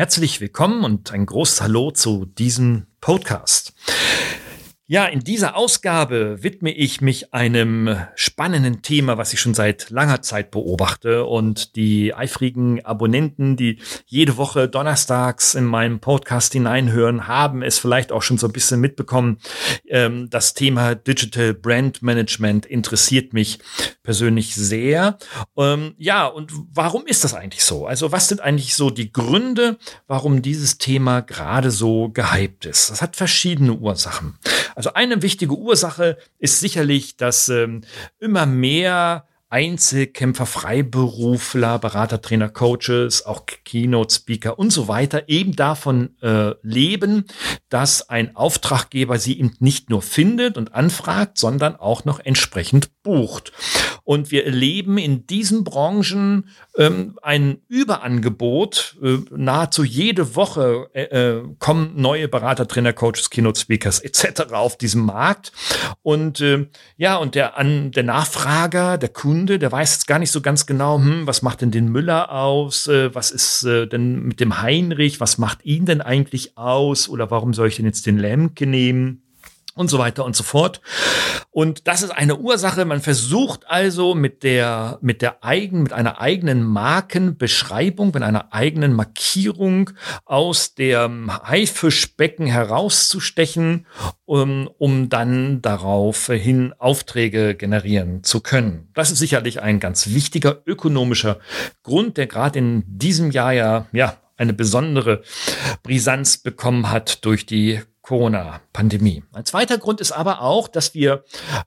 Herzlich willkommen und ein großes Hallo zu diesem Podcast. Ja, in dieser Ausgabe widme ich mich einem spannenden Thema, was ich schon seit langer Zeit beobachte. Und die eifrigen Abonnenten, die jede Woche donnerstags in meinem Podcast hineinhören, haben es vielleicht auch schon so ein bisschen mitbekommen. Ähm, das Thema Digital Brand Management interessiert mich persönlich sehr. Ähm, ja, und warum ist das eigentlich so? Also was sind eigentlich so die Gründe, warum dieses Thema gerade so gehypt ist? Das hat verschiedene Ursachen. Also eine wichtige Ursache ist sicherlich, dass ähm, immer mehr Einzelkämpfer, Freiberufler, Berater, Trainer, Coaches, auch Keynote-Speaker und so weiter eben davon äh, leben, dass ein Auftraggeber sie eben nicht nur findet und anfragt, sondern auch noch entsprechend bucht. Und wir erleben in diesen Branchen ähm, ein Überangebot. Äh, nahezu jede Woche äh, äh, kommen neue Berater, Trainer, Coaches, Keynote Speakers etc. auf diesem Markt. Und äh, ja, und der, an, der Nachfrager, der Kunde, der weiß jetzt gar nicht so ganz genau, hm, was macht denn den Müller aus? Äh, was ist äh, denn mit dem Heinrich? Was macht ihn denn eigentlich aus? Oder warum soll ich denn jetzt den Lemke nehmen? Und so weiter und so fort. Und das ist eine Ursache. Man versucht also mit der, mit der eigenen, mit einer eigenen Markenbeschreibung, mit einer eigenen Markierung aus dem Haifischbecken herauszustechen, um, um dann daraufhin Aufträge generieren zu können. Das ist sicherlich ein ganz wichtiger ökonomischer Grund, der gerade in diesem Jahr ja, ja, eine besondere Brisanz bekommen hat durch die Corona-Pandemie. Ein zweiter Grund ist aber auch, dass wir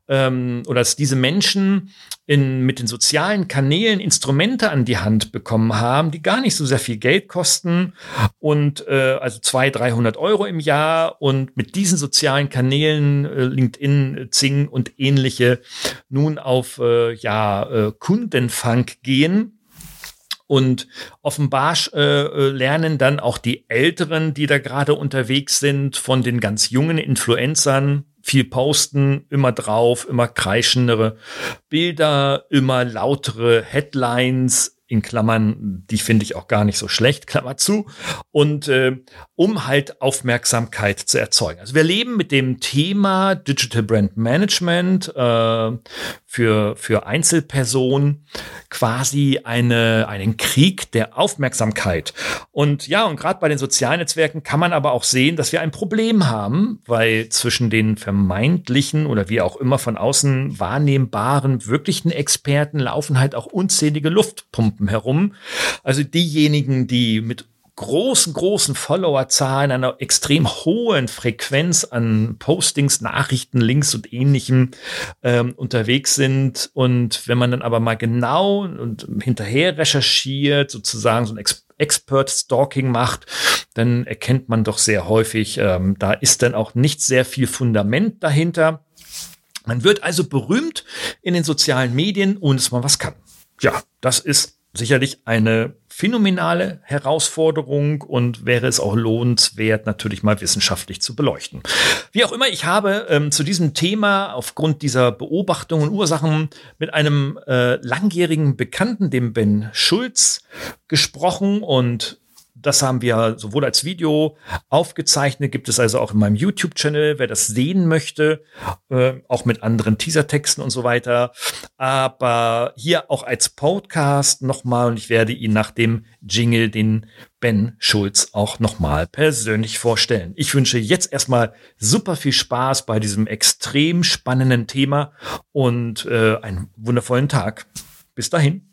ähm, oder dass diese Menschen in, mit den sozialen Kanälen Instrumente an die Hand bekommen haben, die gar nicht so sehr viel Geld kosten und äh, also 200, 300 Euro im Jahr und mit diesen sozialen Kanälen äh, LinkedIn, Zing und ähnliche nun auf äh, ja äh, Kundenfang gehen und offenbar äh, äh, lernen dann auch die Älteren, die da gerade unterwegs sind, von den ganz jungen Influencern, viel posten, immer drauf, immer kreischendere Bilder, immer lautere Headlines, in Klammern, die finde ich auch gar nicht so schlecht, Klammer zu, und äh, um halt Aufmerksamkeit zu erzeugen. Also wir leben mit dem Thema Digital Brand Management äh, für, für Einzelpersonen quasi eine, einen Krieg der Aufmerksamkeit. Und ja, und gerade bei den sozialen Netzwerken kann man aber auch sehen, dass wir ein Problem haben, weil zwischen den vermeintlichen oder wie auch immer von außen wahrnehmbaren wirklichen Experten laufen halt auch unzählige Luftpumpen herum. Also diejenigen, die mit großen, großen Followerzahlen, einer extrem hohen Frequenz an Postings, Nachrichten, Links und ähnlichem ähm, unterwegs sind. Und wenn man dann aber mal genau und hinterher recherchiert, sozusagen so ein Ex Expert-Stalking macht, dann erkennt man doch sehr häufig, ähm, da ist dann auch nicht sehr viel Fundament dahinter. Man wird also berühmt in den sozialen Medien, ohne dass man was kann. Ja, das ist sicherlich eine phänomenale Herausforderung und wäre es auch lohnenswert, natürlich mal wissenschaftlich zu beleuchten. Wie auch immer, ich habe ähm, zu diesem Thema aufgrund dieser Beobachtungen und Ursachen mit einem äh, langjährigen Bekannten, dem Ben Schulz, gesprochen und das haben wir sowohl als Video aufgezeichnet, gibt es also auch in meinem YouTube-Channel, wer das sehen möchte, äh, auch mit anderen Teasertexten und so weiter. Aber hier auch als Podcast nochmal und ich werde ihn nach dem Jingle, den Ben Schulz auch nochmal persönlich vorstellen. Ich wünsche jetzt erstmal super viel Spaß bei diesem extrem spannenden Thema und äh, einen wundervollen Tag. Bis dahin.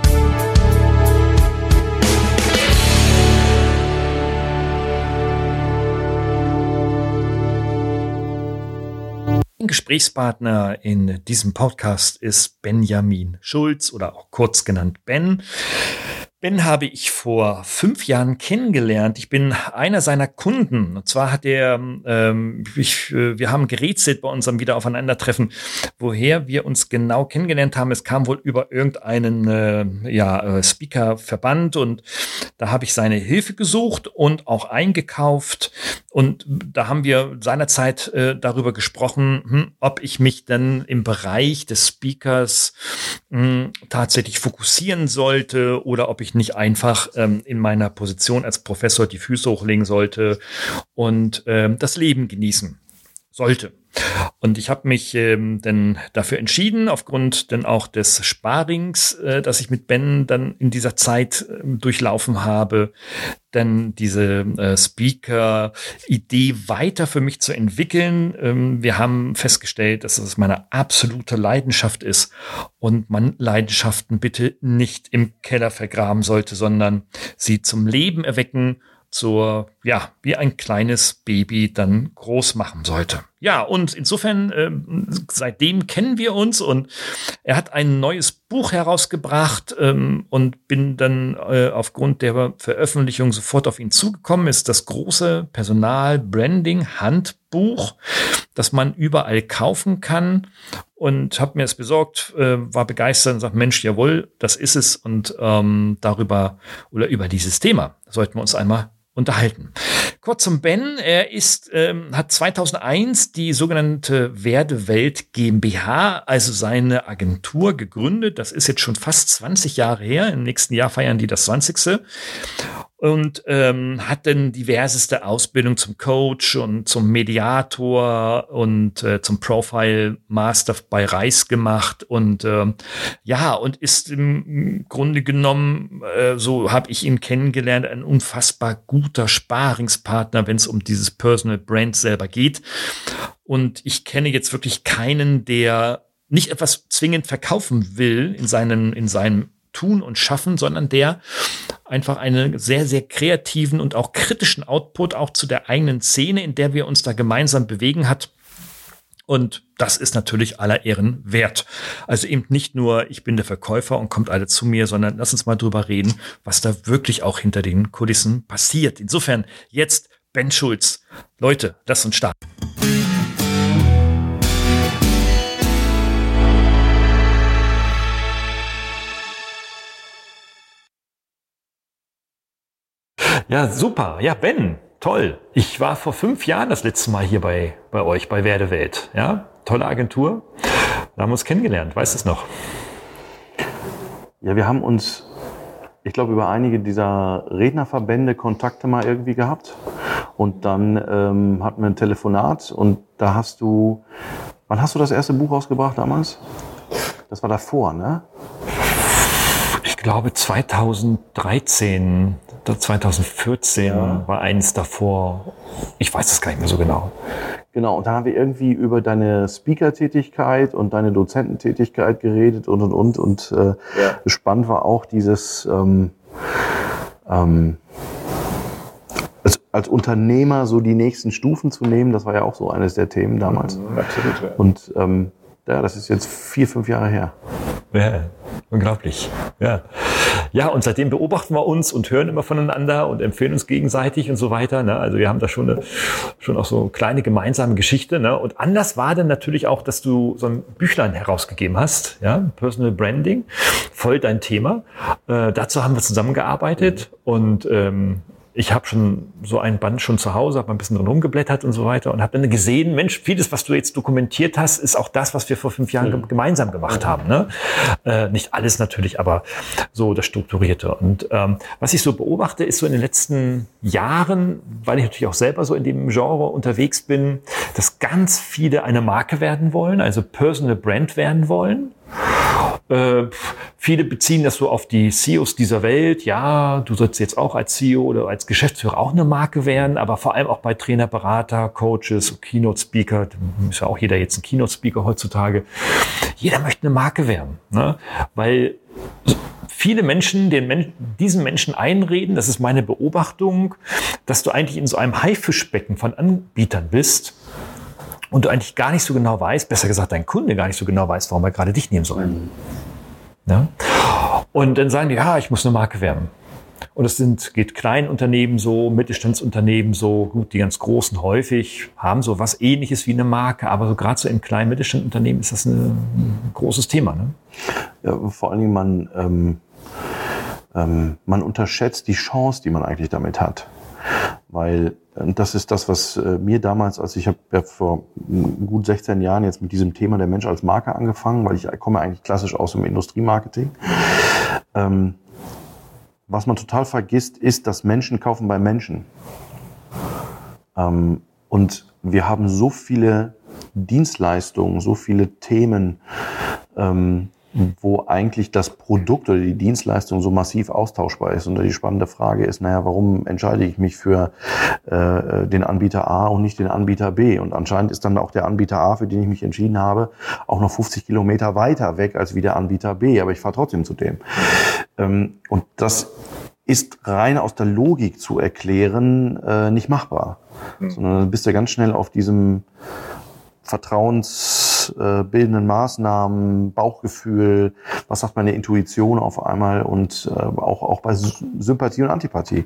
Gesprächspartner in diesem Podcast ist Benjamin Schulz oder auch kurz genannt Ben. Ben habe ich vor fünf Jahren kennengelernt. Ich bin einer seiner Kunden. Und zwar hat er, ähm, ich, äh, wir haben gerätselt bei unserem Wiederaufeinandertreffen, woher wir uns genau kennengelernt haben. Es kam wohl über irgendeinen äh, ja, äh, Speaker-Verband und da habe ich seine Hilfe gesucht und auch eingekauft. Und da haben wir seinerzeit äh, darüber gesprochen, hm, ob ich mich dann im Bereich des Speakers mh, hm, tatsächlich fokussieren sollte oder ob ich ich nicht einfach ähm, in meiner Position als Professor die Füße hochlegen sollte und ähm, das Leben genießen sollte. Und ich habe mich ähm, dann dafür entschieden, aufgrund dann auch des Sparings, äh, das ich mit Ben dann in dieser Zeit äh, durchlaufen habe, dann diese äh, Speaker-Idee weiter für mich zu entwickeln. Ähm, wir haben festgestellt, dass es meine absolute Leidenschaft ist und man Leidenschaften bitte nicht im Keller vergraben sollte, sondern sie zum Leben erwecken zur, ja, wie ein kleines Baby dann groß machen sollte. Ja, und insofern, äh, seitdem kennen wir uns und er hat ein neues Buch herausgebracht ähm, und bin dann äh, aufgrund der Veröffentlichung sofort auf ihn zugekommen. Ist das große Personal-Branding-Handbuch, das man überall kaufen kann und habe mir es besorgt, äh, war begeistert und sagt, Mensch, jawohl, das ist es und ähm, darüber oder über dieses Thema sollten wir uns einmal unterhalten. Kurz zum Ben. Er ist, ähm, hat 2001 die sogenannte Werdewelt GmbH, also seine Agentur gegründet. Das ist jetzt schon fast 20 Jahre her. Im nächsten Jahr feiern die das 20 und ähm, hat dann diverseste Ausbildung zum Coach und zum Mediator und äh, zum Profile Master bei Reis gemacht und äh, ja und ist im Grunde genommen äh, so habe ich ihn kennengelernt ein unfassbar guter Sparingspartner, wenn es um dieses Personal Brand selber geht. Und ich kenne jetzt wirklich keinen, der nicht etwas zwingend verkaufen will in seinen in seinem Tun und Schaffen, sondern der einfach einen sehr, sehr kreativen und auch kritischen Output auch zu der eigenen Szene, in der wir uns da gemeinsam bewegen hat. Und das ist natürlich aller Ehren wert. Also eben nicht nur, ich bin der Verkäufer und kommt alle zu mir, sondern lass uns mal drüber reden, was da wirklich auch hinter den Kulissen passiert. Insofern jetzt Ben Schulz. Leute, lass uns starten. Ja, super. Ja, Ben, toll. Ich war vor fünf Jahren das letzte Mal hier bei, bei euch, bei Werdewelt. Ja, tolle Agentur. Da haben wir uns kennengelernt. Weißt du es noch? Ja, wir haben uns, ich glaube, über einige dieser Rednerverbände Kontakte mal irgendwie gehabt. Und dann ähm, hatten wir ein Telefonat und da hast du, wann hast du das erste Buch rausgebracht damals? Das war davor, ne? Ich glaube 2013. 2014 ja. war eins davor. Ich weiß es gar nicht mehr so genau. Genau, und da haben wir irgendwie über deine Speaker-Tätigkeit und deine Dozententätigkeit geredet und und und. Und äh, ja. spannend war auch dieses ähm, ähm, als, als Unternehmer so die nächsten Stufen zu nehmen. Das war ja auch so eines der Themen damals. Mhm, absolut. Ja. Und ähm, ja, das ist jetzt vier, fünf Jahre her. Ja, unglaublich. Ja. Ja, und seitdem beobachten wir uns und hören immer voneinander und empfehlen uns gegenseitig und so weiter. Ne? Also wir haben da schon, eine, schon auch so eine kleine gemeinsame Geschichte. Ne? Und anders war dann natürlich auch, dass du so ein Büchlein herausgegeben hast, ja, Personal Branding, voll dein Thema. Äh, dazu haben wir zusammengearbeitet und ähm, ich habe schon so ein Band schon zu Hause, habe ein bisschen drin rumgeblättert und so weiter und habe dann gesehen, Mensch, vieles, was du jetzt dokumentiert hast, ist auch das, was wir vor fünf Jahren mhm. gemeinsam gemacht mhm. haben. Ne? Äh, nicht alles natürlich, aber so das Strukturierte. Und ähm, was ich so beobachte, ist so in den letzten Jahren, weil ich natürlich auch selber so in dem Genre unterwegs bin, dass ganz viele eine Marke werden wollen, also Personal Brand werden wollen. Äh, viele beziehen das so auf die CEOs dieser Welt. Ja, du sollst jetzt auch als CEO oder als Geschäftsführer auch eine Marke werden, aber vor allem auch bei Trainer, Berater, Coaches, Keynote Speaker. Ist ja auch jeder jetzt ein Keynote Speaker heutzutage. Jeder möchte eine Marke werden, ne? weil viele Menschen den Men diesen Menschen einreden, das ist meine Beobachtung, dass du eigentlich in so einem Haifischbecken von Anbietern bist und du eigentlich gar nicht so genau weißt, besser gesagt, dein Kunde gar nicht so genau weiß, warum er gerade dich nehmen soll. Mhm. Ja? Und dann sagen die, ja, ich muss eine Marke werben. Und es sind, geht Kleinunternehmen so, Mittelstandsunternehmen so, gut, die ganz großen häufig haben so was ähnliches wie eine Marke, aber so gerade so im kleinen Mittelstandunternehmen ist das ein, ein großes Thema. Ne? Ja, vor allen Dingen, man, ähm, ähm, man unterschätzt die Chance, die man eigentlich damit hat. Weil und das ist das, was äh, mir damals, als ich habe vor gut 16 Jahren jetzt mit diesem Thema der Mensch als Marke angefangen, weil ich komme eigentlich klassisch aus dem Industriemarketing. Ähm, was man total vergisst, ist, dass Menschen kaufen bei Menschen. Ähm, und wir haben so viele Dienstleistungen, so viele Themen, ähm, wo eigentlich das Produkt oder die Dienstleistung so massiv austauschbar ist. Und die spannende Frage ist, naja, warum entscheide ich mich für äh, den Anbieter A und nicht den Anbieter B? Und anscheinend ist dann auch der Anbieter A, für den ich mich entschieden habe, auch noch 50 Kilometer weiter weg als wie der Anbieter B. Aber ich fahre trotzdem zu dem. Ähm, und das ist rein aus der Logik zu erklären äh, nicht machbar. Mhm. Sondern dann bist du ganz schnell auf diesem vertrauensbildenden Maßnahmen, Bauchgefühl, was sagt meine Intuition auf einmal und äh, auch, auch bei Sympathie und Antipathie.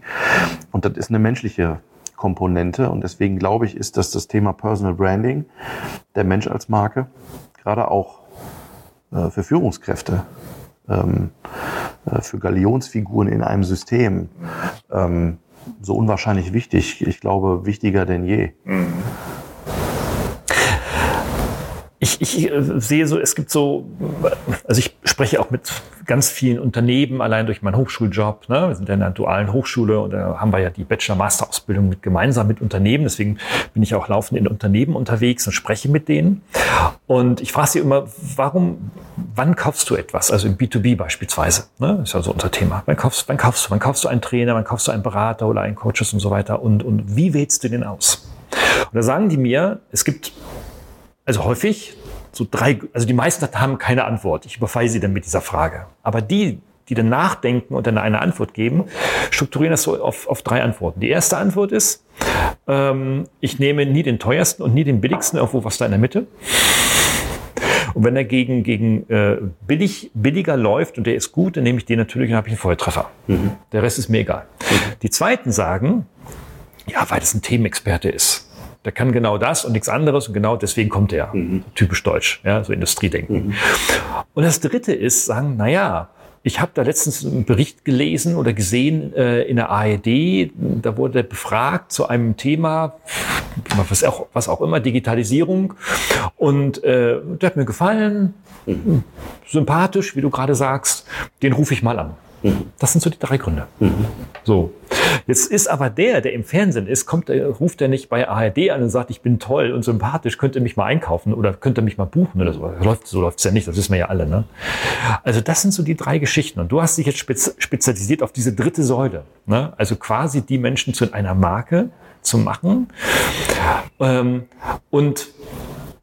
Und das ist eine menschliche Komponente und deswegen glaube ich, ist dass das Thema Personal Branding, der Mensch als Marke, gerade auch äh, für Führungskräfte, ähm, äh, für Galionsfiguren in einem System ähm, so unwahrscheinlich wichtig. Ich glaube, wichtiger denn je. Mhm ich, ich äh, sehe so, es gibt so, also ich spreche auch mit ganz vielen Unternehmen, allein durch meinen Hochschuljob. Ne? Wir sind ja in einer dualen Hochschule und da haben wir ja die Bachelor-Master-Ausbildung mit, gemeinsam mit Unternehmen. Deswegen bin ich auch laufend in Unternehmen unterwegs und spreche mit denen. Und ich frage sie immer, warum, wann kaufst du etwas? Also im B2B beispielsweise. Ne? Ist ja so unser Thema. Wann kaufst, wann kaufst du? Wann kaufst du einen Trainer? Wann kaufst du einen Berater oder einen Coaches und so weiter? Und, und wie wählst du den aus? Und da sagen die mir, es gibt also häufig so drei, also die meisten haben keine Antwort. Ich überfalle sie dann mit dieser Frage. Aber die, die dann nachdenken und dann eine Antwort geben, strukturieren das so auf, auf drei Antworten. Die erste Antwort ist, ähm, ich nehme nie den teuersten und nie den billigsten, irgendwo was da in der Mitte. Und wenn er gegen, gegen äh, billig, billiger läuft und der ist gut, dann nehme ich den natürlich und habe ich einen Volltreffer. Mhm. Der Rest ist mir egal. Mhm. Die zweiten sagen, ja, weil das ein Themenexperte ist. Der kann genau das und nichts anderes und genau deswegen kommt er. Mhm. Typisch deutsch, ja, so Industriedenken. Mhm. Und das Dritte ist, sagen, na ja, ich habe da letztens einen Bericht gelesen oder gesehen äh, in der ARD, da wurde befragt zu einem Thema, was auch, was auch immer, Digitalisierung. Und äh, der hat mir gefallen, mhm. sympathisch, wie du gerade sagst, den rufe ich mal an. Das sind so die drei Gründe. Mhm. So. Jetzt ist aber der, der im Fernsehen ist, kommt, der, ruft er nicht bei ARD an und sagt, ich bin toll und sympathisch, könnt ihr mich mal einkaufen oder könnt ihr mich mal buchen oder so. Läuft, so läuft's ja nicht, das wissen wir ja alle. Ne? Also das sind so die drei Geschichten. Und du hast dich jetzt spezialisiert auf diese dritte Säule. Ne? Also quasi die Menschen zu einer Marke zu machen. Ähm, und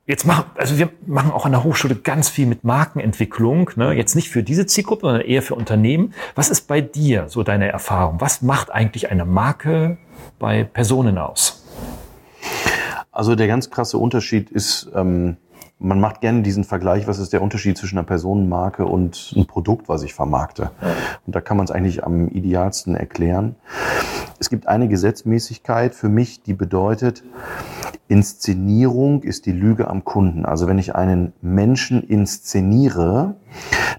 Jetzt machen, also wir machen auch an der Hochschule ganz viel mit Markenentwicklung. Ne? Jetzt nicht für diese Zielgruppe, sondern eher für Unternehmen. Was ist bei dir so deine Erfahrung? Was macht eigentlich eine Marke bei Personen aus? Also der ganz krasse Unterschied ist, ähm, man macht gerne diesen Vergleich, was ist der Unterschied zwischen einer Personenmarke und einem Produkt, was ich vermarkte. Und da kann man es eigentlich am idealsten erklären. Es gibt eine Gesetzmäßigkeit für mich, die bedeutet, Inszenierung ist die Lüge am Kunden. Also wenn ich einen Menschen inszeniere,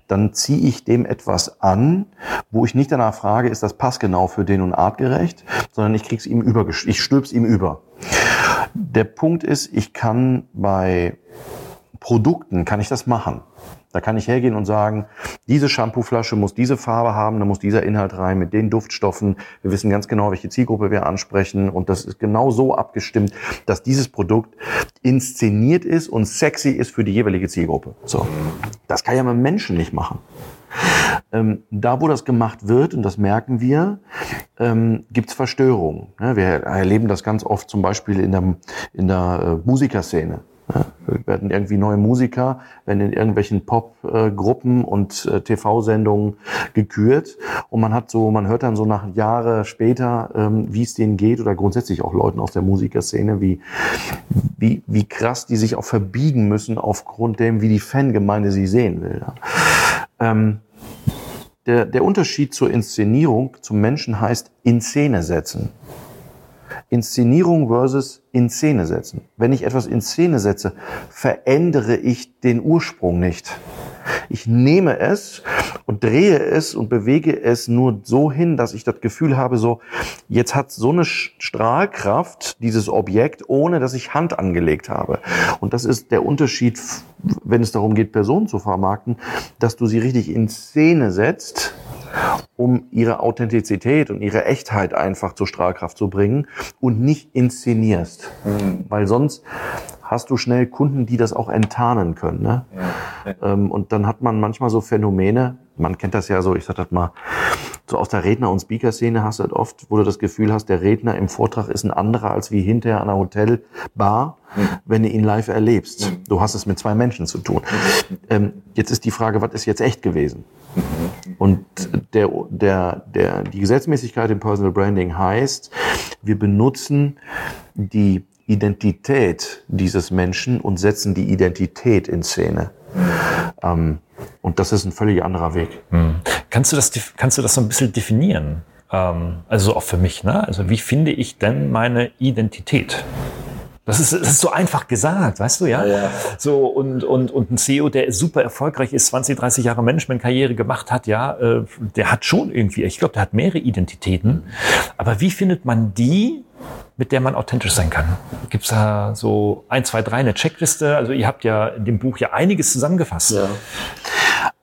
dann ziehe ich dem etwas an, wo ich nicht danach frage, ist das passgenau für den und artgerecht, sondern ich krieg's ihm über, ich stülp's ihm über. Der Punkt ist, ich kann bei Produkten kann ich das machen. Da kann ich hergehen und sagen, diese Shampooflasche muss diese Farbe haben, da muss dieser Inhalt rein mit den Duftstoffen. Wir wissen ganz genau, welche Zielgruppe wir ansprechen und das ist genau so abgestimmt, dass dieses Produkt inszeniert ist und sexy ist für die jeweilige Zielgruppe. So, das kann ja man Menschen nicht machen. Ähm, da, wo das gemacht wird, und das merken wir, ähm, gibt es Verstörungen. Ja, wir erleben das ganz oft zum Beispiel in der, in der äh, Musikerszene. Ja, werden irgendwie neue Musiker, werden in irgendwelchen Popgruppen und äh, TV-Sendungen gekürt. Und man hat so, man hört dann so nach Jahre später, ähm, wie es denen geht oder grundsätzlich auch Leuten aus der Musikerszene, wie, wie, wie krass die sich auch verbiegen müssen aufgrund dem, wie die Fangemeinde sie sehen will. Ähm, der, der Unterschied zur Inszenierung zum Menschen heißt in Szene setzen. Inszenierung versus in Szene setzen. Wenn ich etwas in Szene setze, verändere ich den Ursprung nicht. Ich nehme es und drehe es und bewege es nur so hin, dass ich das Gefühl habe, so, jetzt hat so eine Strahlkraft dieses Objekt, ohne dass ich Hand angelegt habe. Und das ist der Unterschied, wenn es darum geht, Personen zu vermarkten, dass du sie richtig in Szene setzt, um ihre Authentizität und ihre Echtheit einfach zur Strahlkraft zu bringen und nicht inszenierst. Mhm. Weil sonst hast du schnell Kunden, die das auch enttarnen können. Ne? Ja. Ähm, und dann hat man manchmal so Phänomene, man kennt das ja so, ich sag das mal, so aus der Redner- und Speaker-Szene hast du halt oft, wo du das Gefühl hast, der Redner im Vortrag ist ein anderer als wie hinterher an einer Hotelbar, mhm. wenn du ihn live erlebst. Mhm. Du hast es mit zwei Menschen zu tun. Ähm, jetzt ist die Frage, was ist jetzt echt gewesen? Und der, der, der, die Gesetzmäßigkeit im Personal Branding heißt, wir benutzen die Identität dieses Menschen und setzen die Identität in Szene. Ähm, und das ist ein völlig anderer Weg. Hm. Kannst du das, kannst du das so ein bisschen definieren? Ähm, also auch für mich, ne? Also wie finde ich denn meine Identität? Das ist, das ist so einfach gesagt, weißt du, ja? ja, ja. So, und, und, und ein CEO, der super erfolgreich ist, 20, 30 Jahre Management-Karriere gemacht hat, ja, äh, der hat schon irgendwie, ich glaube, der hat mehrere Identitäten. Aber wie findet man die, mit der man authentisch sein kann? Gibt es da so ein, zwei, drei, eine Checkliste? Also ihr habt ja in dem Buch ja einiges zusammengefasst. Ja.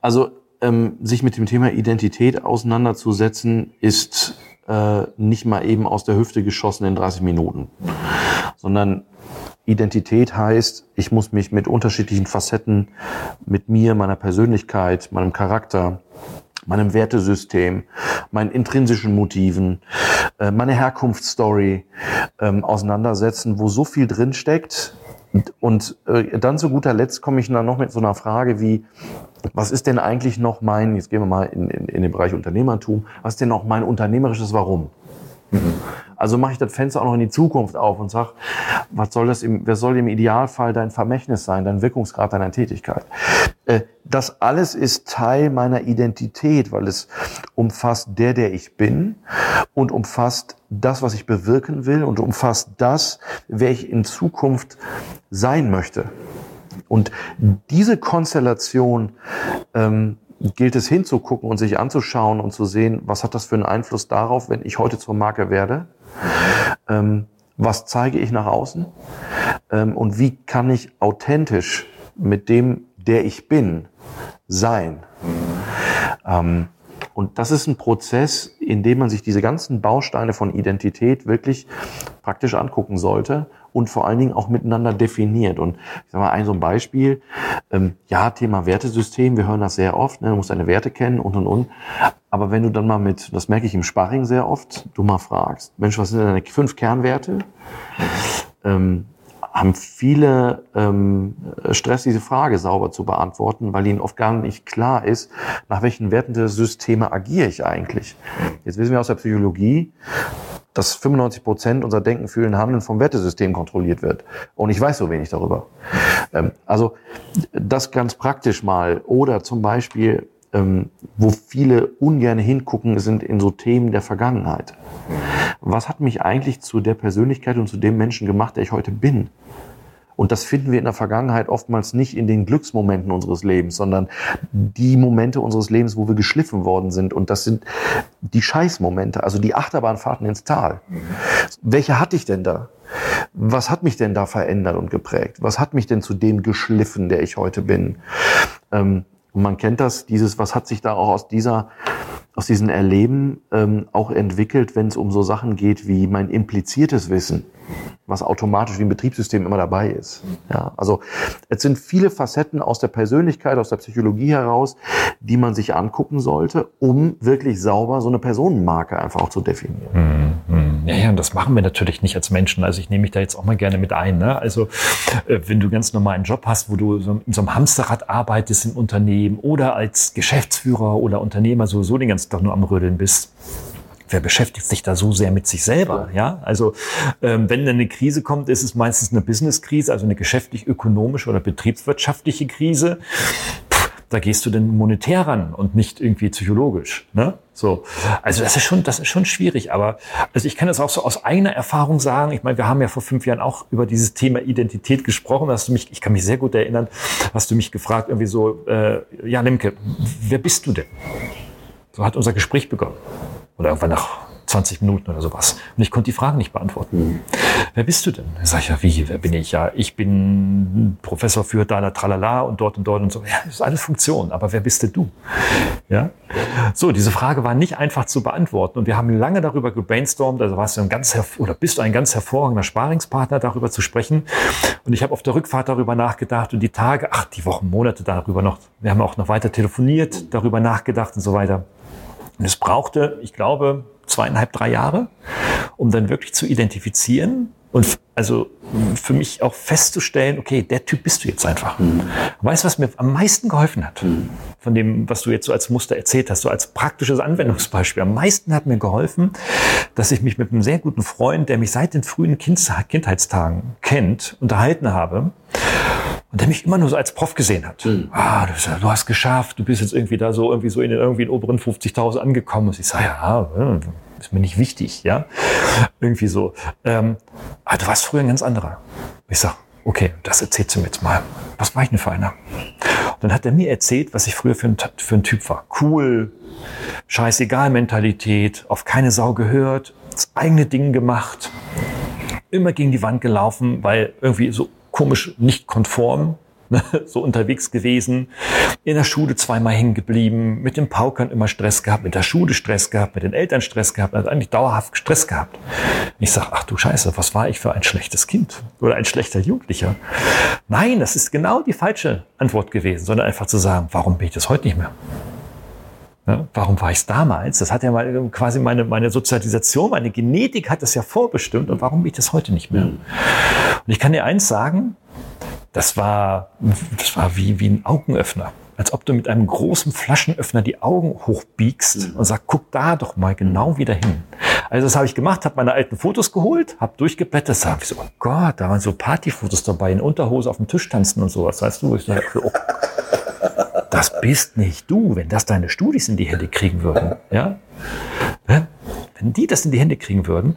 Also ähm, sich mit dem Thema Identität auseinanderzusetzen, ist äh, nicht mal eben aus der Hüfte geschossen in 30 Minuten, sondern Identität heißt, ich muss mich mit unterschiedlichen Facetten, mit mir, meiner Persönlichkeit, meinem Charakter, meinem Wertesystem, meinen intrinsischen Motiven, äh, meine Herkunftsstory ähm, auseinandersetzen, wo so viel drin steckt. Und äh, dann zu guter Letzt komme ich dann noch mit so einer Frage wie, was ist denn eigentlich noch mein, jetzt gehen wir mal in, in, in den Bereich Unternehmertum, was ist denn noch mein unternehmerisches Warum? Mhm. Also mache ich das Fenster auch noch in die Zukunft auf und sag, was soll das im, wer soll im Idealfall dein Vermächtnis sein, dein Wirkungsgrad deiner Tätigkeit? Äh, das alles ist Teil meiner Identität, weil es umfasst der, der ich bin und umfasst das, was ich bewirken will und umfasst das, wer ich in Zukunft sein möchte. Und diese Konstellation ähm, gilt es hinzugucken und sich anzuschauen und zu sehen, was hat das für einen Einfluss darauf, wenn ich heute zur Marke werde? Ähm, was zeige ich nach außen? Ähm, und wie kann ich authentisch mit dem, der ich bin, sein? Ähm, und das ist ein Prozess, in dem man sich diese ganzen Bausteine von Identität wirklich praktisch angucken sollte und vor allen Dingen auch miteinander definiert. Und ich sage mal, ein so ein Beispiel, ähm, ja, Thema Wertesystem, wir hören das sehr oft, ne, du musst deine Werte kennen und und und. Aber wenn du dann mal mit, das merke ich im Sparring sehr oft, du mal fragst, Mensch, was sind deine fünf Kernwerte? Ähm, haben viele ähm, Stress, diese Frage sauber zu beantworten, weil ihnen oft gar nicht klar ist, nach welchen Werten der Systeme agiere ich eigentlich. Jetzt wissen wir aus der Psychologie, dass 95 Prozent unser Denken, Fühlen, Handeln vom Wertesystem kontrolliert wird. Und ich weiß so wenig darüber. Ähm, also das ganz praktisch mal. Oder zum Beispiel, ähm, wo viele ungern hingucken, sind in so Themen der Vergangenheit. Was hat mich eigentlich zu der Persönlichkeit und zu dem Menschen gemacht, der ich heute bin? Und das finden wir in der Vergangenheit oftmals nicht in den Glücksmomenten unseres Lebens, sondern die Momente unseres Lebens, wo wir geschliffen worden sind. Und das sind die Scheißmomente, also die Achterbahnfahrten ins Tal. Welche hatte ich denn da? Was hat mich denn da verändert und geprägt? Was hat mich denn zu dem geschliffen, der ich heute bin? Ähm, und man kennt das, dieses, was hat sich da auch aus dieser aus diesen Erleben ähm, auch entwickelt, wenn es um so Sachen geht wie mein impliziertes Wissen was automatisch wie ein Betriebssystem immer dabei ist. Ja, also es sind viele Facetten aus der Persönlichkeit, aus der Psychologie heraus, die man sich angucken sollte, um wirklich sauber so eine Personenmarke einfach auch zu definieren. Mhm. Ja, ja, und das machen wir natürlich nicht als Menschen. Also ich nehme mich da jetzt auch mal gerne mit ein. Ne? Also äh, wenn du ganz normal einen Job hast, wo du in so einem Hamsterrad arbeitest im Unternehmen oder als Geschäftsführer oder Unternehmer sowieso den ganzen Tag nur am Rödeln bist, wer beschäftigt sich da so sehr mit sich selber? Ja, also ähm, wenn eine Krise kommt, ist es meistens eine Business-Krise, also eine geschäftlich-ökonomische oder betriebswirtschaftliche Krise da gehst du denn monetär ran und nicht irgendwie psychologisch. Ne? So, also das ist schon, das ist schon schwierig. Aber also ich kann das auch so aus eigener Erfahrung sagen. Ich meine, wir haben ja vor fünf Jahren auch über dieses Thema Identität gesprochen. Hast du mich, ich kann mich sehr gut erinnern, hast du mich gefragt irgendwie so, äh, ja Lemke, wer bist du denn? So hat unser Gespräch begonnen. Oder irgendwann nach 20 Minuten oder sowas. Und ich konnte die Fragen nicht beantworten. Mhm. Wer bist du denn? Sag ich, ja, wie, wer bin ich? Ja, ich bin Professor für Dala Tralala und dort und dort und so. Ja, das ist alles Funktion, aber wer bist denn du? Ja? So, diese Frage war nicht einfach zu beantworten und wir haben lange darüber gebrainstormt, also warst du ein ganz, oder bist du ein ganz hervorragender Sparingspartner, darüber zu sprechen. Und ich habe auf der Rückfahrt darüber nachgedacht und die Tage, ach, die Wochen, Monate darüber noch, wir haben auch noch weiter telefoniert, darüber nachgedacht und so weiter. Und es brauchte, ich glaube, zweieinhalb, drei Jahre, um dann wirklich zu identifizieren und also für mich auch festzustellen, okay, der Typ bist du jetzt einfach. Mhm. Weißt du, was mir am meisten geholfen hat? Mhm. Von dem, was du jetzt so als Muster erzählt hast, so als praktisches Anwendungsbeispiel. Am meisten hat mir geholfen, dass ich mich mit einem sehr guten Freund, der mich seit den frühen Kindheitstagen kennt, unterhalten habe. Und der mich immer nur so als Prof gesehen hat. Mhm. Ah, du, du, hast geschafft, du bist jetzt irgendwie da so irgendwie so in den irgendwie in oberen 50.000 angekommen. Und ich sage, ja, ist mir nicht wichtig, ja. Irgendwie so. Ähm, aber du warst früher ein ganz anderer. Ich sag, okay, das erzählst du mir jetzt mal. Was war ich denn für einer? Und dann hat er mir erzählt, was ich früher für ein, für ein Typ war. Cool, scheißegal Mentalität, auf keine Sau gehört, das eigene Ding gemacht, immer gegen die Wand gelaufen, weil irgendwie so komisch nicht konform, ne, so unterwegs gewesen, in der Schule zweimal hängen geblieben, mit dem Paukern immer Stress gehabt, mit der Schule Stress gehabt, mit den Eltern Stress gehabt, also eigentlich dauerhaft Stress gehabt. Ich sag, ach du Scheiße, was war ich für ein schlechtes Kind oder ein schlechter Jugendlicher? Nein, das ist genau die falsche Antwort gewesen, sondern einfach zu sagen, warum bin ich das heute nicht mehr? Ja, warum war ich es damals? Das hat ja mal quasi meine, meine Sozialisation, meine Genetik hat das ja vorbestimmt. Und warum bin ich das heute nicht mehr? Und ich kann dir eins sagen, das war, das war wie, wie ein Augenöffner. Als ob du mit einem großen Flaschenöffner die Augen hochbiegst und sagst, guck da doch mal genau wieder hin. Also das habe ich gemacht, habe meine alten Fotos geholt, habe durchgeblättert, sage ich so, oh Gott, da waren so Partyfotos dabei, in Unterhose auf dem Tisch tanzen und sowas. Weißt du, ich dachte, oh das bist nicht du, wenn das deine Studis in die Hände kriegen würden. Ja? Wenn die das in die Hände kriegen würden.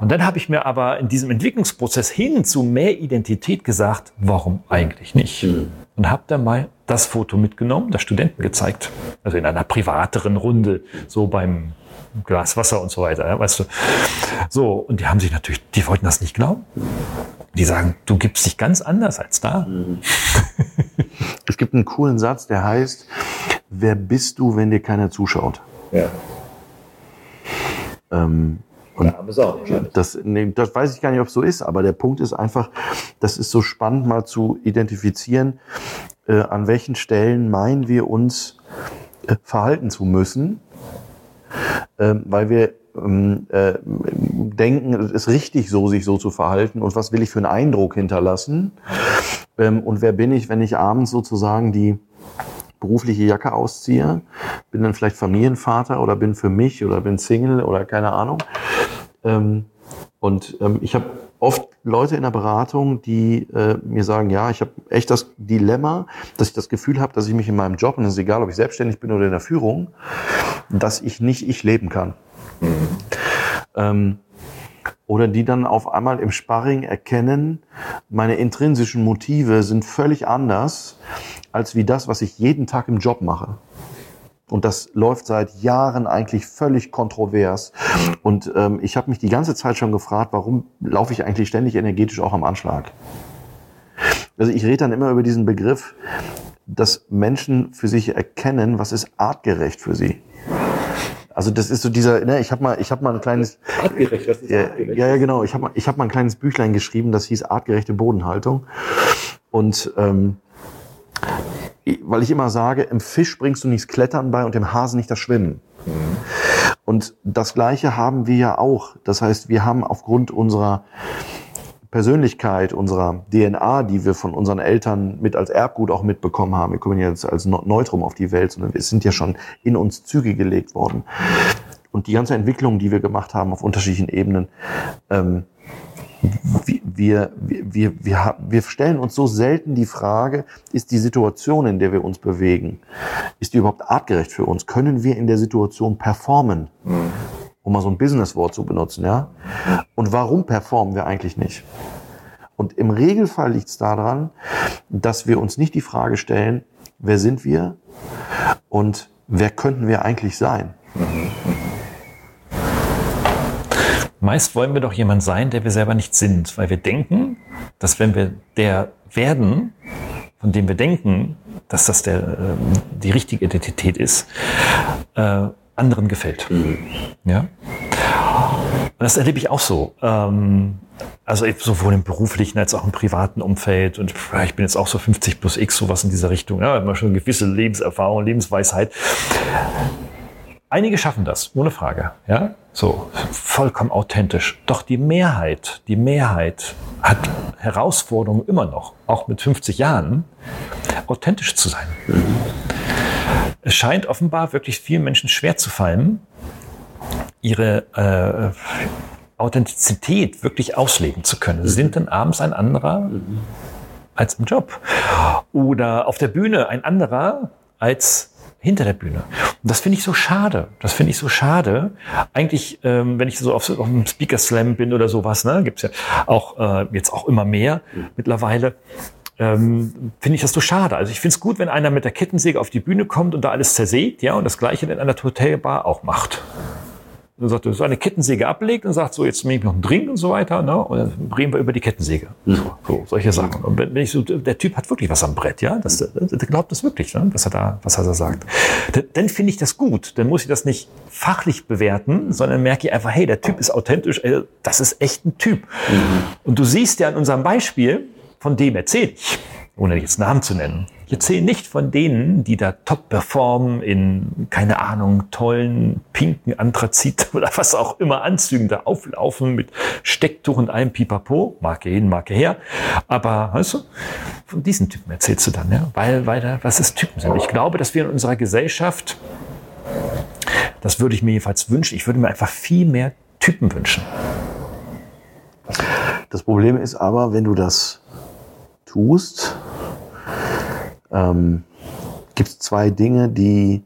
Und dann habe ich mir aber in diesem Entwicklungsprozess hin zu mehr Identität gesagt, warum eigentlich nicht? Mhm. Und habe dann mal das Foto mitgenommen, das Studenten gezeigt. Also in einer privateren Runde, so beim Glas Wasser und so weiter, ja, weißt du. So, und die haben sich natürlich, die wollten das nicht glauben. Die sagen, du gibst dich ganz anders als da. Es gibt einen coolen Satz, der heißt, wer bist du, wenn dir keiner zuschaut? Ja. Ähm, und das, nee, das weiß ich gar nicht, ob es so ist, aber der Punkt ist einfach, das ist so spannend mal zu identifizieren, äh, an welchen Stellen meinen wir uns äh, verhalten zu müssen, weil wir ähm, äh, denken, es ist richtig so, sich so zu verhalten. Und was will ich für einen Eindruck hinterlassen? Ähm, und wer bin ich, wenn ich abends sozusagen die berufliche Jacke ausziehe, bin dann vielleicht Familienvater oder bin für mich oder bin Single oder keine Ahnung. Ähm, und ähm, ich habe oft Leute in der Beratung, die äh, mir sagen, ja, ich habe echt das Dilemma, dass ich das Gefühl habe, dass ich mich in meinem Job, und es ist egal, ob ich selbstständig bin oder in der Führung, dass ich nicht ich leben kann. Mhm. Ähm, oder die dann auf einmal im Sparring erkennen, meine intrinsischen Motive sind völlig anders als wie das, was ich jeden Tag im Job mache. Und das läuft seit Jahren eigentlich völlig kontrovers. Und ähm, ich habe mich die ganze Zeit schon gefragt, warum laufe ich eigentlich ständig energetisch auch am Anschlag? Also ich rede dann immer über diesen Begriff, dass Menschen für sich erkennen, was ist artgerecht für sie. Also das ist so dieser, ne, ich habe mal, ich habe mal ein kleines, artgerecht, was ist ja, artgerecht? ja, ja, genau, ich habe mal, ich habe mal ein kleines Büchlein geschrieben, das hieß artgerechte Bodenhaltung und ähm, weil ich immer sage, im Fisch bringst du nichts Klettern bei und dem Hasen nicht das Schwimmen. Mhm. Und das Gleiche haben wir ja auch. Das heißt, wir haben aufgrund unserer Persönlichkeit, unserer DNA, die wir von unseren Eltern mit als Erbgut auch mitbekommen haben. Wir kommen jetzt als Neutrum auf die Welt, sondern wir sind ja schon in uns Züge gelegt worden. Und die ganze Entwicklung, die wir gemacht haben auf unterschiedlichen Ebenen, ähm, wir, wir, wir, wir stellen uns so selten die Frage, ist die Situation, in der wir uns bewegen, ist die überhaupt artgerecht für uns? Können wir in der Situation performen? Um mal so ein Businesswort zu benutzen, ja? Und warum performen wir eigentlich nicht? Und im Regelfall liegt es daran, dass wir uns nicht die Frage stellen, wer sind wir und wer könnten wir eigentlich sein? Meist wollen wir doch jemand sein, der wir selber nicht sind, weil wir denken, dass wenn wir der werden, von dem wir denken, dass das der, äh, die richtige Identität ist, äh, anderen gefällt. Mhm. Ja? Und das erlebe ich auch so. Ähm, also sowohl im beruflichen als auch im privaten Umfeld. Und ich bin jetzt auch so 50 plus X, sowas in dieser Richtung. Ja, immer schon eine gewisse Lebenserfahrung, Lebensweisheit. Einige schaffen das, ohne Frage. Ja, so vollkommen authentisch. Doch die Mehrheit, die Mehrheit hat Herausforderungen immer noch, auch mit 50 Jahren, authentisch zu sein. Es scheint offenbar wirklich vielen Menschen schwer zu fallen, ihre äh, Authentizität wirklich ausleben zu können. Sind dann abends ein anderer als im Job. Oder auf der Bühne ein anderer als hinter der Bühne. Und das finde ich so schade. Das finde ich so schade. Eigentlich, ähm, wenn ich so auf, auf einem Speaker Slam bin oder sowas, ne, gibt's ja auch äh, jetzt auch immer mehr mittlerweile. Ähm, finde ich das so schade. Also ich finde es gut, wenn einer mit der Kettensäge auf die Bühne kommt und da alles zersägt, ja, und das Gleiche in einer Hotelbar auch macht dann sagt er, so eine Kettensäge ablegt und sagt, so, jetzt nehme ich noch einen Drink und so weiter, ne? und dann reden wir über die Kettensäge. So, so solche Sachen. Und wenn ich so, der Typ hat wirklich was am Brett, ja, das, der, der glaubt das wirklich, ne? was er da, was er da sagt. Dann, dann finde ich das gut. Dann muss ich das nicht fachlich bewerten, sondern merke ich einfach, hey, der Typ ist authentisch, ey, das ist echt ein Typ. Mhm. Und du siehst ja an unserem Beispiel, von dem erzähle ich, ohne jetzt Namen zu nennen. Ich erzähle nicht von denen, die da top performen in, keine Ahnung, tollen, pinken Anthrazit oder was auch immer Anzügen da auflaufen mit Stecktuch und allem Pipapo. Marke hin, Marke her. Aber, weißt du, von diesen Typen erzählst du dann, ja, weil, weil da, was ist Typen sind. Ich glaube, dass wir in unserer Gesellschaft, das würde ich mir jedenfalls wünschen, ich würde mir einfach viel mehr Typen wünschen. Das Problem ist aber, wenn du das tust, ähm, gibt es zwei Dinge, die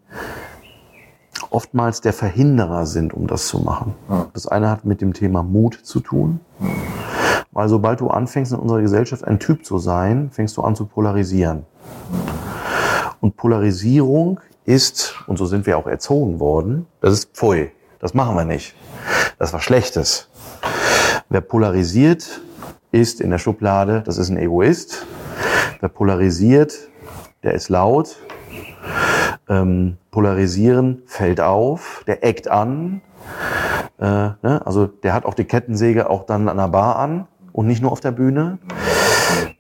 oftmals der Verhinderer sind, um das zu machen. Das eine hat mit dem Thema Mut zu tun. Weil sobald du anfängst in unserer Gesellschaft ein Typ zu sein, fängst du an zu polarisieren. Und Polarisierung ist, und so sind wir auch erzogen worden, das ist Pfui. Das machen wir nicht. Das war Schlechtes. Wer polarisiert, ist in der Schublade, das ist ein Egoist. Wer polarisiert, der ist laut. Ähm, polarisieren fällt auf, der eckt an. Äh, ne? Also der hat auch die Kettensäge auch dann an der Bar an und nicht nur auf der Bühne.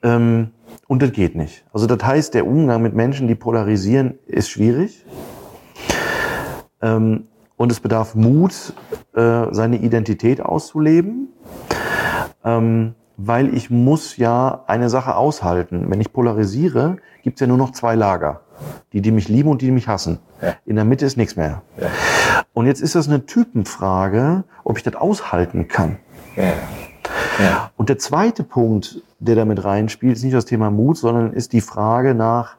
Ähm, und das geht nicht. Also das heißt, der Umgang mit Menschen, die polarisieren, ist schwierig. Ähm, und es bedarf Mut, äh, seine Identität auszuleben. Ähm, weil ich muss ja eine Sache aushalten. Wenn ich polarisiere, gibt es ja nur noch zwei Lager. Die, die mich lieben und die, die mich hassen. Ja. In der Mitte ist nichts mehr. Ja. Und jetzt ist das eine Typenfrage, ob ich das aushalten kann. Ja. Und der zweite Punkt, der damit reinspielt, ist nicht das Thema Mut, sondern ist die Frage nach,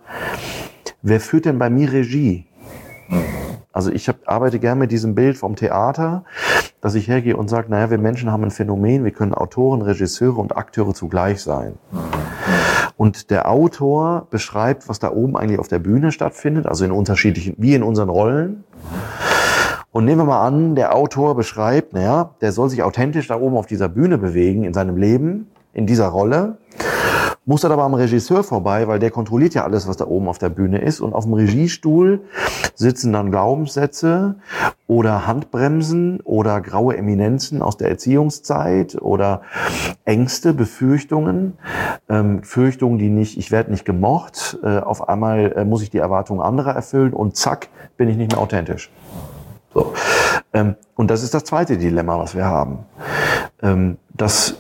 wer führt denn bei mir Regie? Mhm. Also ich hab, arbeite gerne mit diesem Bild vom Theater, dass ich hergehe und sage, naja, wir Menschen haben ein Phänomen, wir können Autoren, Regisseure und Akteure zugleich sein. Und der Autor beschreibt, was da oben eigentlich auf der Bühne stattfindet, also in unterschiedlichen, wie in unseren Rollen. Und nehmen wir mal an, der Autor beschreibt, naja, der soll sich authentisch da oben auf dieser Bühne bewegen in seinem Leben, in dieser Rolle muss dann aber am Regisseur vorbei, weil der kontrolliert ja alles, was da oben auf der Bühne ist. Und auf dem Regiestuhl sitzen dann Glaubenssätze oder Handbremsen oder graue Eminenzen aus der Erziehungszeit oder Ängste, Befürchtungen, ähm, Fürchtungen, die nicht, ich werde nicht gemocht, äh, auf einmal äh, muss ich die Erwartungen anderer erfüllen und zack, bin ich nicht mehr authentisch. So. Ähm, und das ist das zweite Dilemma, was wir haben. Ähm, dass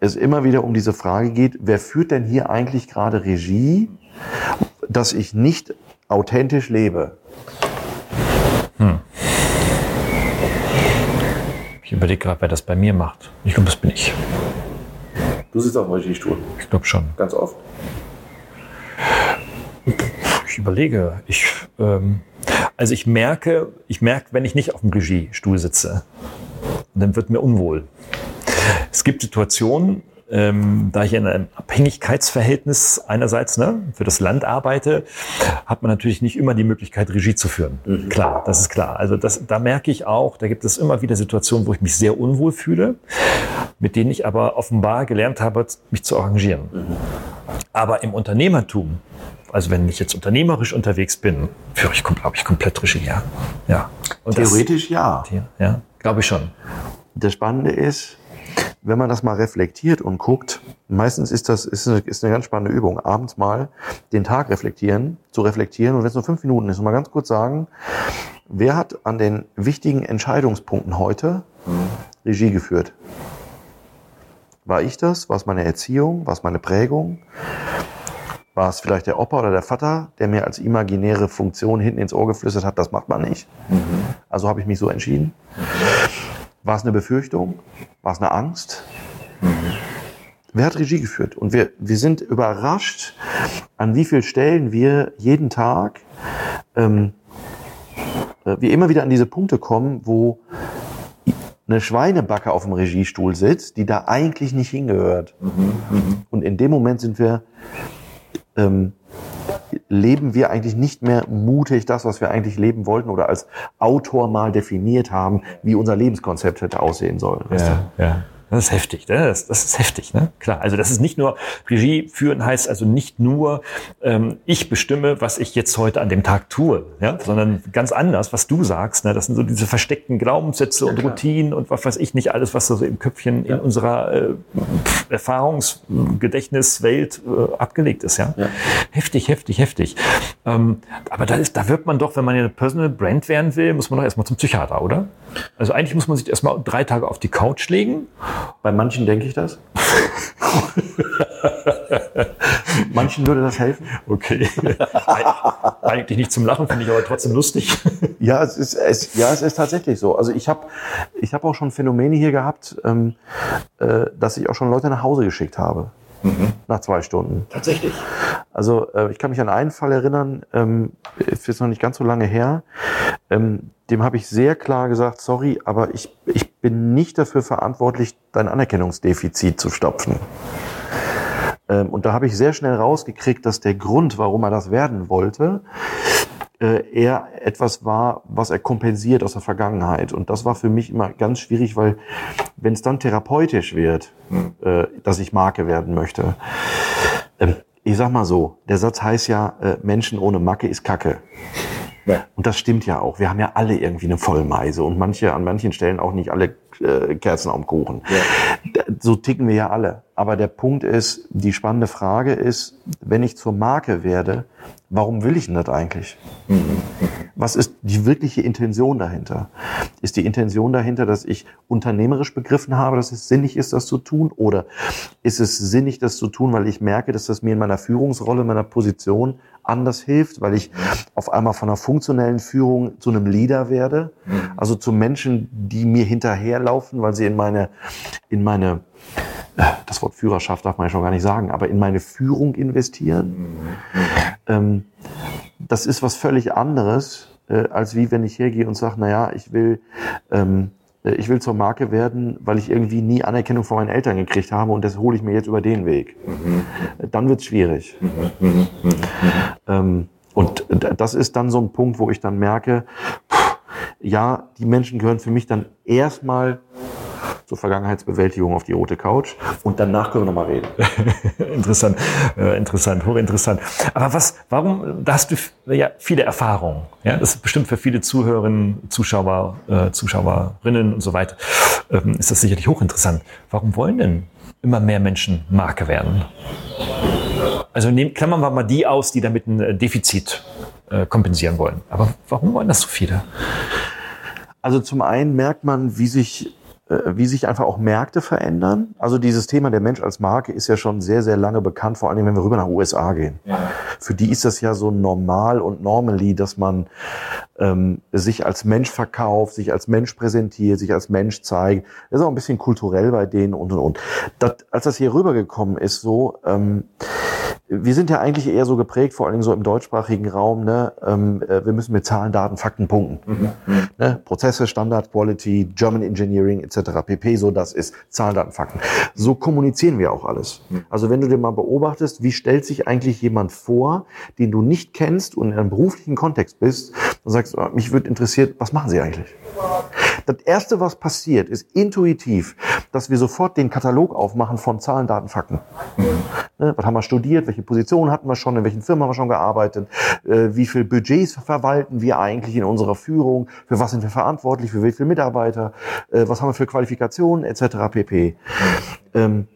es immer wieder um diese Frage geht, wer führt denn hier eigentlich gerade Regie, dass ich nicht authentisch lebe? Hm. Ich überlege gerade, wer das bei mir macht. Ich glaube, das bin ich. Du sitzt auf dem Regiestuhl. Ich glaube schon. Ganz oft. Ich überlege. Ich, ähm, also ich merke, ich merke, wenn ich nicht auf dem Regiestuhl sitze, dann wird mir unwohl. Es gibt Situationen, ähm, da ich in einem Abhängigkeitsverhältnis einerseits ne, für das Land arbeite, hat man natürlich nicht immer die Möglichkeit, Regie zu führen. Mhm. Klar, das ist klar. Also das, da merke ich auch, da gibt es immer wieder Situationen, wo ich mich sehr unwohl fühle, mit denen ich aber offenbar gelernt habe, mich zu arrangieren. Mhm. Aber im Unternehmertum, also wenn ich jetzt unternehmerisch unterwegs bin, führe ich, glaube ich, komplett Regie. Ja. ja. Theoretisch das, ja. Ja, glaube ich schon. Das Spannende ist, wenn man das mal reflektiert und guckt, meistens ist das ist eine, ist eine ganz spannende Übung, abends mal den Tag reflektieren, zu reflektieren und wenn es nur fünf Minuten ist, mal ganz kurz sagen, wer hat an den wichtigen Entscheidungspunkten heute Regie geführt? War ich das? War es meine Erziehung? War es meine Prägung? War es vielleicht der Opa oder der Vater, der mir als imaginäre Funktion hinten ins Ohr geflüstert hat, das macht man nicht? Mhm. Also habe ich mich so entschieden. War es eine Befürchtung? War es eine Angst? Mhm. Wer hat Regie geführt? Und wir, wir sind überrascht, an wie vielen Stellen wir jeden Tag, ähm, äh, wir immer wieder an diese Punkte kommen, wo eine Schweinebacke auf dem Regiestuhl sitzt, die da eigentlich nicht hingehört. Mhm, mh. Und in dem Moment sind wir ähm, leben wir eigentlich nicht mehr mutig das, was wir eigentlich leben wollten oder als Autor mal definiert haben, wie unser Lebenskonzept hätte aussehen sollen. Ja, ja. Das ist heftig, ne? das, das ist heftig, ne? Klar. Also das ist nicht nur Regie führen heißt also nicht nur ähm, ich bestimme, was ich jetzt heute an dem Tag tue, ja, sondern ganz anders, was du sagst. Ne? Das sind so diese versteckten Glaubenssätze ja, und Routinen und was weiß ich nicht alles, was so im Köpfchen ja. in unserer äh, Erfahrungsgedächtniswelt äh, abgelegt ist, ja? ja. Heftig, heftig, heftig. Ähm, aber da ist, da wird man doch, wenn man eine Personal Brand werden will, muss man doch erstmal zum Psychiater, oder? Also eigentlich muss man sich erstmal drei Tage auf die Couch legen bei manchen denke ich das. manchen würde das helfen. Okay. Eigentlich nicht zum Lachen, finde ich aber trotzdem lustig. ja, es ist, es, ja, es ist tatsächlich so. Also ich habe ich hab auch schon Phänomene hier gehabt, ähm, äh, dass ich auch schon Leute nach Hause geschickt habe. Mhm. Nach zwei Stunden. Tatsächlich. Also äh, ich kann mich an einen Fall erinnern, ähm, ist jetzt noch nicht ganz so lange her. Ähm, dem habe ich sehr klar gesagt, sorry, aber ich, ich bin nicht dafür verantwortlich, dein Anerkennungsdefizit zu stopfen. Ähm, und da habe ich sehr schnell rausgekriegt, dass der Grund, warum er das werden wollte, äh, eher etwas war, was er kompensiert aus der Vergangenheit. Und das war für mich immer ganz schwierig, weil wenn es dann therapeutisch wird, äh, dass ich Marke werden möchte, äh, ich sag mal so, der Satz heißt ja, äh, Menschen ohne Macke ist Kacke. Ja. Und das stimmt ja auch. Wir haben ja alle irgendwie eine Vollmeise und manche an manchen Stellen auch nicht alle äh, Kerzen am Kuchen. Ja. So ticken wir ja alle. Aber der Punkt ist, die spannende Frage ist, wenn ich zur Marke werde, warum will ich denn das eigentlich? Mhm. Was ist die wirkliche Intention dahinter? Ist die Intention dahinter, dass ich unternehmerisch begriffen habe, dass es sinnig ist, das zu tun? Oder ist es sinnig, das zu tun, weil ich merke, dass das mir in meiner Führungsrolle, meiner Position anders hilft, weil ich auf einmal von einer funktionellen Führung zu einem Leader werde? Also zu Menschen, die mir hinterherlaufen, weil sie in meine, in meine das Wort Führerschaft darf man ja schon gar nicht sagen, aber in meine Führung investieren. Ähm, das ist was völlig anderes, äh, als wie wenn ich hergehe und sage, naja, ich will, ähm, äh, ich will zur Marke werden, weil ich irgendwie nie Anerkennung von meinen Eltern gekriegt habe und das hole ich mir jetzt über den Weg. Dann wird es schwierig. Ähm, und das ist dann so ein Punkt, wo ich dann merke, pff, ja, die Menschen gehören für mich dann erstmal zur Vergangenheitsbewältigung auf die rote Couch und danach können wir nochmal reden. interessant, äh, interessant, hochinteressant. Aber was, warum, da hast du ja viele Erfahrungen. Ja, das ist bestimmt für viele Zuhörerinnen, Zuschauer, äh, Zuschauerinnen und so weiter, ähm, ist das sicherlich hochinteressant. Warum wollen denn immer mehr Menschen Marke werden? Also nehmen, klammern wir mal die aus, die damit ein äh, Defizit äh, kompensieren wollen. Aber warum wollen das so viele? Also zum einen merkt man, wie sich wie sich einfach auch Märkte verändern. Also dieses Thema der Mensch als Marke ist ja schon sehr, sehr lange bekannt, vor allem wenn wir rüber nach USA gehen. Ja. Für die ist das ja so normal und normally, dass man ähm, sich als Mensch verkauft, sich als Mensch präsentiert, sich als Mensch zeigt. Das ist auch ein bisschen kulturell bei denen und und und. Das, als das hier rübergekommen ist, so ähm, wir sind ja eigentlich eher so geprägt, vor allem so im deutschsprachigen Raum, ne? Ähm, äh, wir müssen mit Zahlen, Daten, Fakten punkten. Mhm. Ne? Prozesse, Standard, Quality, German Engineering etc. pp. So, das ist Zahlen, Daten, Fakten. So kommunizieren wir auch alles. Mhm. Also wenn du dir mal beobachtest, wie stellt sich eigentlich jemand vor, den du nicht kennst und in einem beruflichen Kontext bist, dann sagst du, ah, mich würde interessiert, was machen sie eigentlich? Das Erste, was passiert, ist intuitiv, dass wir sofort den Katalog aufmachen von Zahlen, Daten, Fakten. Ne, was haben wir studiert, welche Positionen hatten wir schon, in welchen Firmen haben wir schon gearbeitet, äh, wie viel Budgets verwalten wir eigentlich in unserer Führung, für was sind wir verantwortlich, für wie viele Mitarbeiter, äh, was haben wir für Qualifikationen etc. pp. Ähm,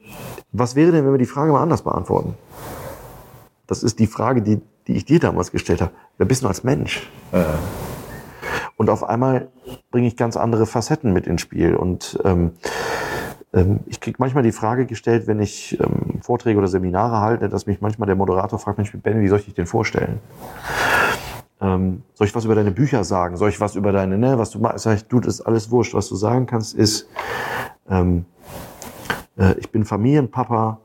was wäre denn, wenn wir die Frage mal anders beantworten? Das ist die Frage, die, die ich dir damals gestellt habe. Wer bist du als Mensch? Äh. Und auf einmal bringe ich ganz andere Facetten mit ins Spiel. Und ähm, ähm, ich kriege manchmal die Frage gestellt, wenn ich ähm, Vorträge oder Seminare halte, dass mich manchmal der Moderator fragt, Mensch, Ben, wie soll ich dich denn vorstellen? Ähm, soll ich was über deine Bücher sagen? Soll ich was über deine, ne, was du machst? Sag ich, du, das ist alles wurscht. Was du sagen kannst, ist, ähm, äh, ich bin Familienpapa,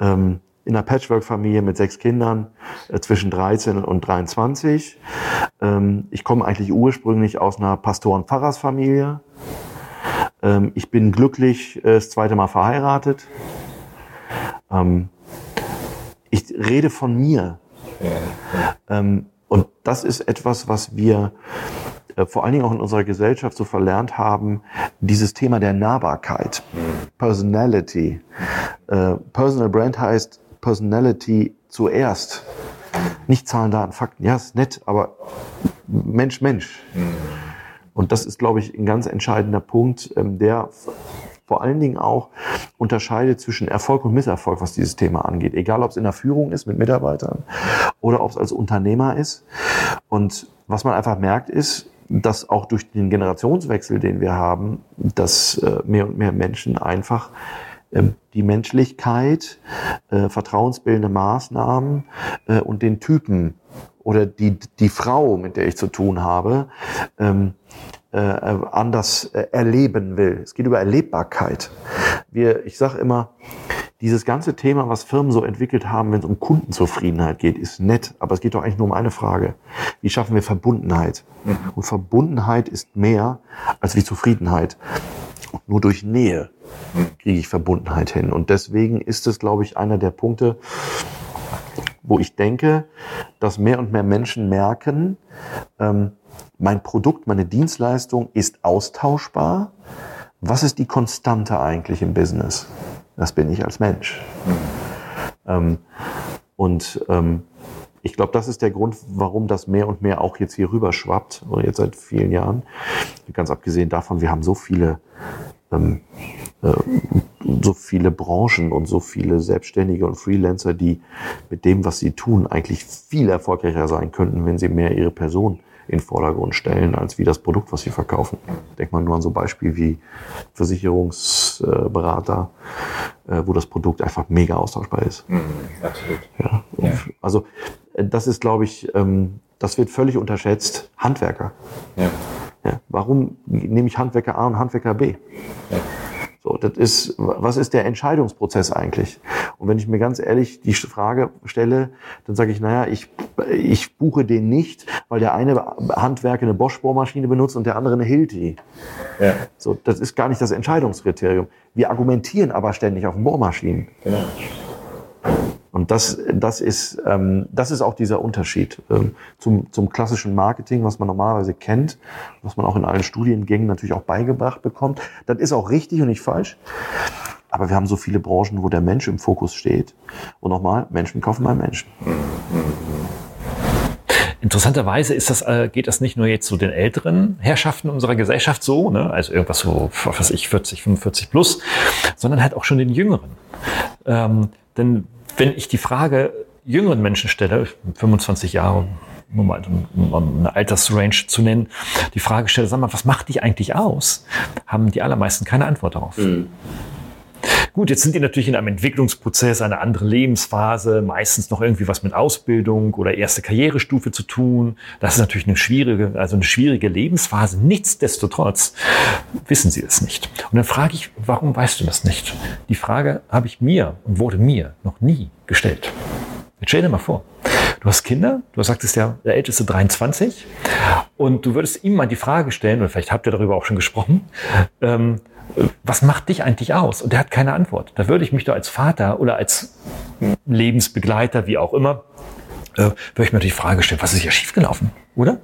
ähm, in einer Patchwork-Familie mit sechs Kindern äh, zwischen 13 und 23. Ähm, ich komme eigentlich ursprünglich aus einer Pastoren-Pfarrersfamilie. Ähm, ich bin glücklich äh, das zweite Mal verheiratet. Ähm, ich rede von mir. Ähm, und das ist etwas, was wir äh, vor allen Dingen auch in unserer Gesellschaft so verlernt haben, dieses Thema der Nahbarkeit, Personality. Äh, Personal Brand heißt Personality zuerst. Nicht Zahlen, Daten, Fakten. Ja, ist nett, aber Mensch, Mensch. Und das ist, glaube ich, ein ganz entscheidender Punkt, ähm, der vor allen Dingen auch unterscheidet zwischen Erfolg und Misserfolg, was dieses Thema angeht. Egal, ob es in der Führung ist mit Mitarbeitern oder ob es als Unternehmer ist. Und was man einfach merkt, ist, dass auch durch den Generationswechsel, den wir haben, dass äh, mehr und mehr Menschen einfach die Menschlichkeit, äh, vertrauensbildende Maßnahmen äh, und den Typen oder die, die Frau, mit der ich zu tun habe, ähm, äh, anders erleben will. Es geht über Erlebbarkeit. Wir, ich sage immer, dieses ganze Thema, was Firmen so entwickelt haben, wenn es um Kundenzufriedenheit geht, ist nett, aber es geht doch eigentlich nur um eine Frage. Wie schaffen wir Verbundenheit? Mhm. Und Verbundenheit ist mehr als wie Zufriedenheit. Nur durch Nähe kriege ich Verbundenheit hin. Und deswegen ist es, glaube ich, einer der Punkte, wo ich denke, dass mehr und mehr Menschen merken, ähm, mein Produkt, meine Dienstleistung ist austauschbar. Was ist die Konstante eigentlich im Business? Das bin ich als Mensch. Ähm, und ähm, ich glaube, das ist der Grund, warum das mehr und mehr auch jetzt hier rüber schwappt, oder jetzt seit vielen Jahren. Ganz abgesehen davon, wir haben so viele ähm, äh, so viele Branchen und so viele Selbstständige und Freelancer, die mit dem, was sie tun, eigentlich viel erfolgreicher sein könnten, wenn sie mehr ihre Person in Vordergrund stellen, als wie das Produkt, was sie verkaufen. Denkt man nur an so Beispiele wie Versicherungsberater, äh, wo das Produkt einfach mega austauschbar ist. Mhm, absolut. Ja, ja. Also äh, das ist, glaube ich, ähm, das wird völlig unterschätzt. Handwerker. Ja. Ja, warum nehme ich Handwerker A und Handwerker B? Ja. So, das ist, was ist der Entscheidungsprozess eigentlich? Und wenn ich mir ganz ehrlich die Frage stelle, dann sage ich, naja, ich, ich buche den nicht, weil der eine Handwerker eine Bosch-Bohrmaschine benutzt und der andere eine Hilti. Ja. So, das ist gar nicht das Entscheidungskriterium. Wir argumentieren aber ständig auf Bohrmaschinen. Genau. Und das, das, ist, ähm, das ist auch dieser Unterschied ähm, zum, zum klassischen Marketing, was man normalerweise kennt, was man auch in allen Studiengängen natürlich auch beigebracht bekommt. Das ist auch richtig und nicht falsch. Aber wir haben so viele Branchen, wo der Mensch im Fokus steht. Und nochmal, Menschen kaufen bei Menschen. Interessanterweise ist das, äh, geht das nicht nur jetzt zu den älteren Herrschaften unserer Gesellschaft so, ne? also irgendwas so, was ich, 40, 45 plus, sondern halt auch schon den Jüngeren. Ähm, denn wenn ich die Frage jüngeren Menschen stelle, 25 Jahre, um mal eine Altersrange zu nennen, die Frage stelle, sag mal, was macht dich eigentlich aus? Haben die allermeisten keine Antwort darauf. Mhm. Gut, jetzt sind die natürlich in einem Entwicklungsprozess, eine andere Lebensphase, meistens noch irgendwie was mit Ausbildung oder erste Karrierestufe zu tun. Das ist natürlich eine schwierige, also eine schwierige Lebensphase. Nichtsdestotrotz wissen sie es nicht. Und dann frage ich, warum weißt du das nicht? Die Frage habe ich mir und wurde mir noch nie gestellt. Jetzt stell dir mal vor, du hast Kinder, du sagtest ja, der älteste 23, und du würdest ihm mal die Frage stellen, oder vielleicht habt ihr darüber auch schon gesprochen, ähm, was macht dich eigentlich aus? Und der hat keine Antwort. Da würde ich mich doch als Vater oder als Lebensbegleiter, wie auch immer, äh, würde ich mir die Frage stellen, was ist hier schiefgelaufen, oder?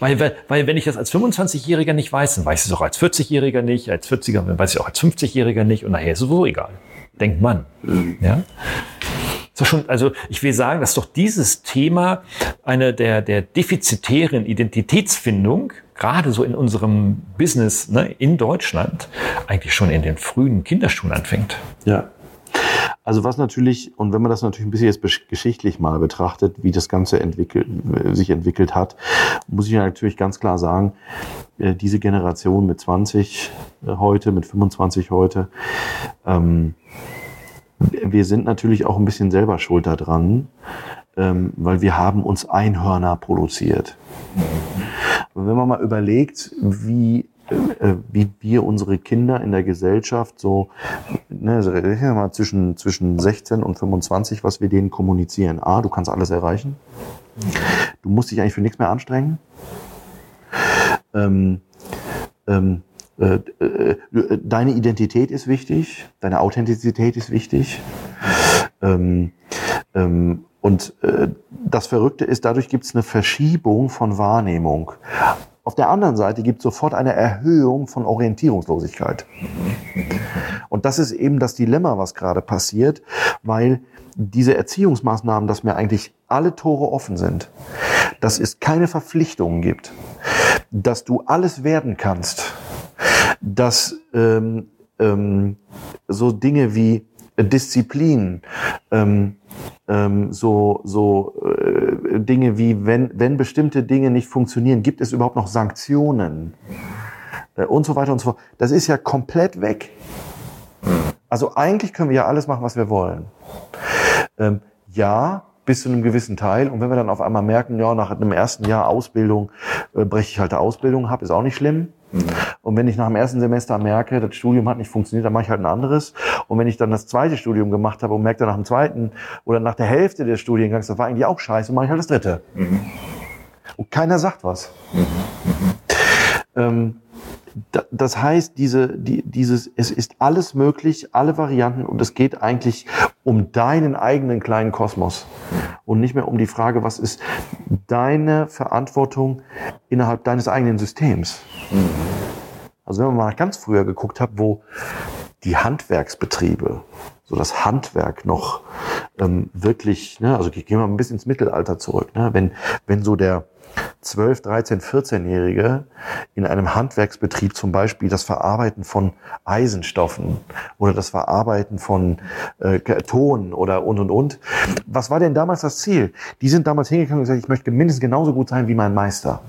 Weil, weil, wenn ich das als 25-Jähriger nicht weiß, dann weiß ich es auch als 40-Jähriger nicht, als 40er, dann weiß ich auch als 50-Jähriger nicht und nachher ist es sowieso egal. Denkt man. Ja? So schon, also ich will sagen, dass doch dieses Thema eine der, der defizitären Identitätsfindung gerade so in unserem Business ne, in Deutschland eigentlich schon in den frühen Kinderschuhen anfängt. Ja. Also was natürlich, und wenn man das natürlich ein bisschen jetzt geschichtlich mal betrachtet, wie das Ganze entwickelt, sich entwickelt hat, muss ich natürlich ganz klar sagen, äh, diese Generation mit 20 äh, heute, mit 25 heute, ähm, wir sind natürlich auch ein bisschen selber schuld daran, ähm, weil wir haben uns Einhörner produziert. Und wenn man mal überlegt, wie äh, wie wir unsere Kinder in der Gesellschaft so, ne, also mal zwischen, zwischen 16 und 25, was wir denen kommunizieren. A, du kannst alles erreichen. Du musst dich eigentlich für nichts mehr anstrengen. Ähm, ähm, äh, äh, deine Identität ist wichtig, deine Authentizität ist wichtig. Ähm, ähm, und äh, das Verrückte ist, dadurch gibt es eine Verschiebung von Wahrnehmung. Auf der anderen Seite gibt es sofort eine Erhöhung von Orientierungslosigkeit. Und das ist eben das Dilemma, was gerade passiert, weil diese Erziehungsmaßnahmen, dass mir eigentlich alle Tore offen sind, dass es keine Verpflichtungen gibt, dass du alles werden kannst, dass ähm, ähm, so Dinge wie Disziplin, ähm, ähm, so, so äh, Dinge wie, wenn, wenn bestimmte Dinge nicht funktionieren, gibt es überhaupt noch Sanktionen äh, und so weiter und so fort. Das ist ja komplett weg. Also eigentlich können wir ja alles machen, was wir wollen. Ähm, ja, bis zu einem gewissen Teil. Und wenn wir dann auf einmal merken, ja, nach einem ersten Jahr Ausbildung äh, breche ich halt die Ausbildung ab, ist auch nicht schlimm. Mhm. Und wenn ich nach dem ersten Semester merke, das Studium hat nicht funktioniert, dann mache ich halt ein anderes. Und wenn ich dann das zweite Studium gemacht habe und merke dann nach dem zweiten oder nach der Hälfte des Studiengangs, das war eigentlich auch scheiße, mache ich halt das dritte. Mhm. Und keiner sagt was. Mhm. Ähm, das heißt, diese, die, dieses, es ist alles möglich, alle Varianten und es geht eigentlich um deinen eigenen kleinen Kosmos und nicht mehr um die Frage, was ist deine Verantwortung innerhalb deines eigenen Systems. Also wenn man mal ganz früher geguckt hat, wo die Handwerksbetriebe, so das Handwerk noch ähm, wirklich, ne, also gehen wir ein bisschen ins Mittelalter zurück, ne, wenn, wenn so der 12, 13, 14-Jährige in einem Handwerksbetrieb zum Beispiel das Verarbeiten von Eisenstoffen oder das Verarbeiten von äh, Ton oder und und und. Was war denn damals das Ziel? Die sind damals hingegangen und gesagt, ich möchte mindestens genauso gut sein wie mein Meister.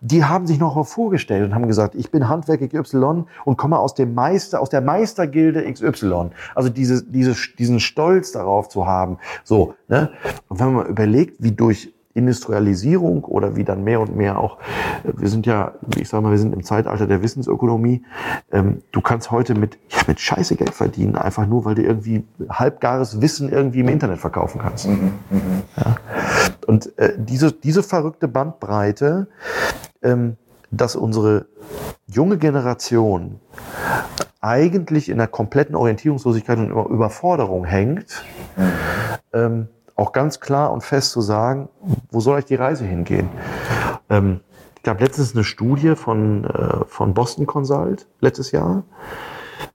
Die haben sich noch vorgestellt und haben gesagt, ich bin Handwerk XY und komme aus dem Meister, aus der Meistergilde XY. Also diese, diese, diesen Stolz darauf zu haben. So, ne? Und wenn man überlegt, wie durch Industrialisierung oder wie dann mehr und mehr auch, äh, wir sind ja, ich sage mal, wir sind im Zeitalter der Wissensökonomie. Ähm, du kannst heute mit, ja, mit Scheiße Geld verdienen, einfach nur, weil du irgendwie halbgares Wissen irgendwie im Internet verkaufen kannst. Mhm, mh. ja. Und äh, diese, diese verrückte Bandbreite, ähm, dass unsere junge Generation eigentlich in einer kompletten Orientierungslosigkeit und Überforderung hängt, mhm. ähm, auch ganz klar und fest zu sagen, wo soll euch die Reise hingehen? Ähm, ich gab letztens eine Studie von, äh, von Boston Consult letztes Jahr,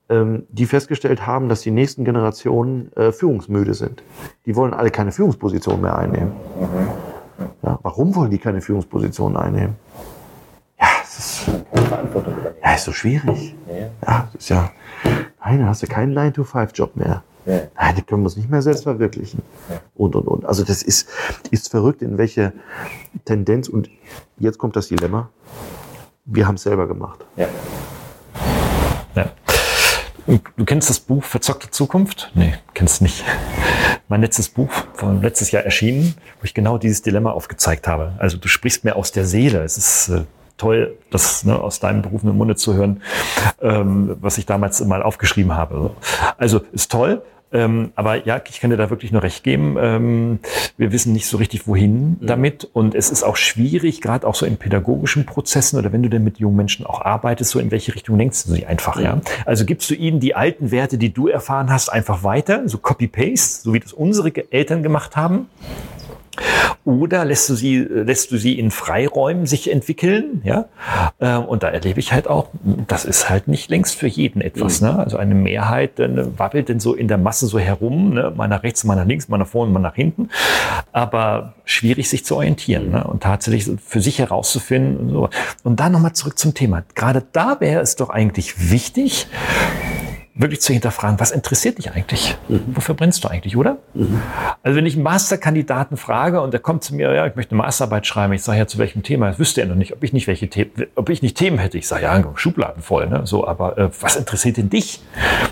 ähm, die festgestellt haben, dass die nächsten Generationen äh, führungsmüde sind. Die wollen alle keine Führungsposition mehr einnehmen. Ja, warum wollen die keine Führungsposition einnehmen? Ja, es ist, ja, ist so schwierig. Ja, ist ja, nein, da hast du keinen 9-to-5-Job mehr. Ja. Nein, die können wir uns nicht mehr selbst verwirklichen. Und, und, und. Also das ist, ist verrückt, in welche Tendenz. Und jetzt kommt das Dilemma. Wir haben es selber gemacht. Ja. ja. Du kennst das Buch Verzockte Zukunft? Nee, kennst nicht. Mein letztes Buch von letztes Jahr erschienen, wo ich genau dieses Dilemma aufgezeigt habe. Also du sprichst mir aus der Seele. Es ist äh, toll, das ne, aus deinem berufenen Munde zu hören, ähm, was ich damals mal aufgeschrieben habe. Also ist toll. Ähm, aber ja, ich kann dir da wirklich nur recht geben. Ähm, wir wissen nicht so richtig, wohin mhm. damit. Und es ist auch schwierig, gerade auch so in pädagogischen Prozessen oder wenn du denn mit jungen Menschen auch arbeitest, so in welche Richtung denkst du sie einfach, ja? Also gibst du ihnen die alten Werte, die du erfahren hast, einfach weiter, so Copy-Paste, so wie das unsere Eltern gemacht haben? Oder lässt du sie, lässt du sie in Freiräumen sich entwickeln, ja? Ähm, und da erlebe ich halt auch, das ist halt nicht längst für jeden etwas, mhm. ne? Also eine Mehrheit dann wabbelt denn so in der Masse so herum, ne? Mal nach rechts, mal nach links, mal nach vorne, mal nach hinten. Aber schwierig sich zu orientieren, ne? Und tatsächlich für sich herauszufinden und so. Und dann nochmal zurück zum Thema. Gerade da wäre es doch eigentlich wichtig, wirklich zu hinterfragen, was interessiert dich eigentlich? Mhm. Wofür brennst du eigentlich, oder? Mhm. Also wenn ich einen Masterkandidaten frage und der kommt zu mir, ja, ich möchte eine Masterarbeit schreiben, ich sage ja, zu welchem Thema? Das wüsste er noch nicht, ob ich nicht welche Themen, ob ich nicht Themen hätte. Ich sage, ja, Schubladen voll, ne? So, aber äh, was interessiert denn dich?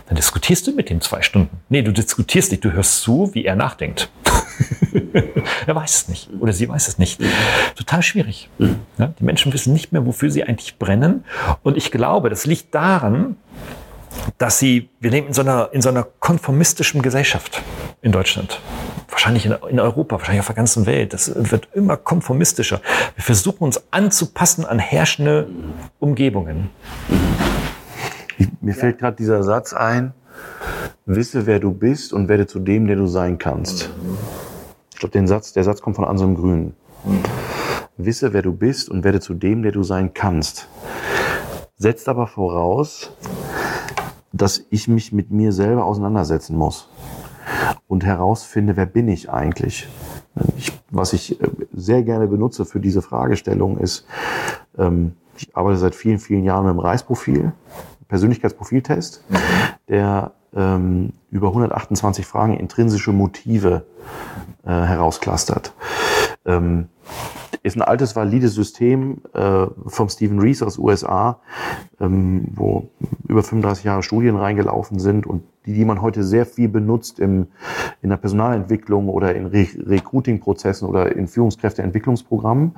Dann diskutierst du mit dem zwei Stunden. Nee, du diskutierst nicht, du hörst zu, wie er nachdenkt. er weiß es nicht oder sie weiß es nicht. Total schwierig. Mhm. Ja? Die Menschen wissen nicht mehr, wofür sie eigentlich brennen. Und ich glaube, das liegt daran, dass sie, wir leben in so einer, in so einer konformistischen Gesellschaft in Deutschland. Wahrscheinlich in, in Europa, wahrscheinlich auf der ganzen Welt. Das wird immer konformistischer. Wir versuchen uns anzupassen an herrschende Umgebungen. Ich, mir fällt gerade dieser Satz ein, wisse, wer du bist und werde zu dem, der du sein kannst. Ich glaube, Satz, der Satz kommt von Anselm Grün. Wisse, wer du bist und werde zu dem, der du sein kannst. Setzt aber voraus, dass ich mich mit mir selber auseinandersetzen muss und herausfinde, wer bin ich eigentlich? Ich, was ich äh, sehr gerne benutze für diese Fragestellung ist, ähm, ich arbeite seit vielen, vielen Jahren mit dem Reisprofil, Persönlichkeitsprofiltest, der ähm, über 128 Fragen intrinsische Motive äh, herausklustert. Ähm, ist ein altes, valides System äh, vom Stephen Rees aus USA, ähm, wo über 35 Jahre Studien reingelaufen sind und die, die man heute sehr viel benutzt im, in der Personalentwicklung oder in Re Recruiting-Prozessen oder in Führungskräfteentwicklungsprogrammen,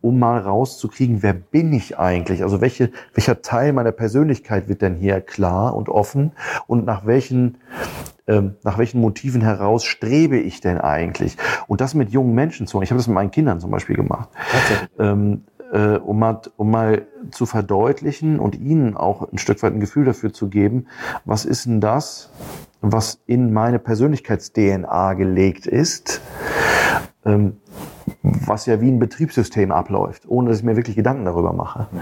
um mal rauszukriegen, wer bin ich eigentlich? Also welche, welcher Teil meiner Persönlichkeit wird denn hier klar und offen und nach welchen ähm, nach welchen Motiven heraus strebe ich denn eigentlich? Und das mit jungen Menschen zu machen. Ich habe das mit meinen Kindern zum Beispiel gemacht. Ähm, äh, um, mal, um mal zu verdeutlichen und ihnen auch ein Stück weit ein Gefühl dafür zu geben, was ist denn das, was in meine Persönlichkeits-DNA gelegt ist, ähm, was ja wie ein Betriebssystem abläuft, ohne dass ich mir wirklich Gedanken darüber mache. Mhm.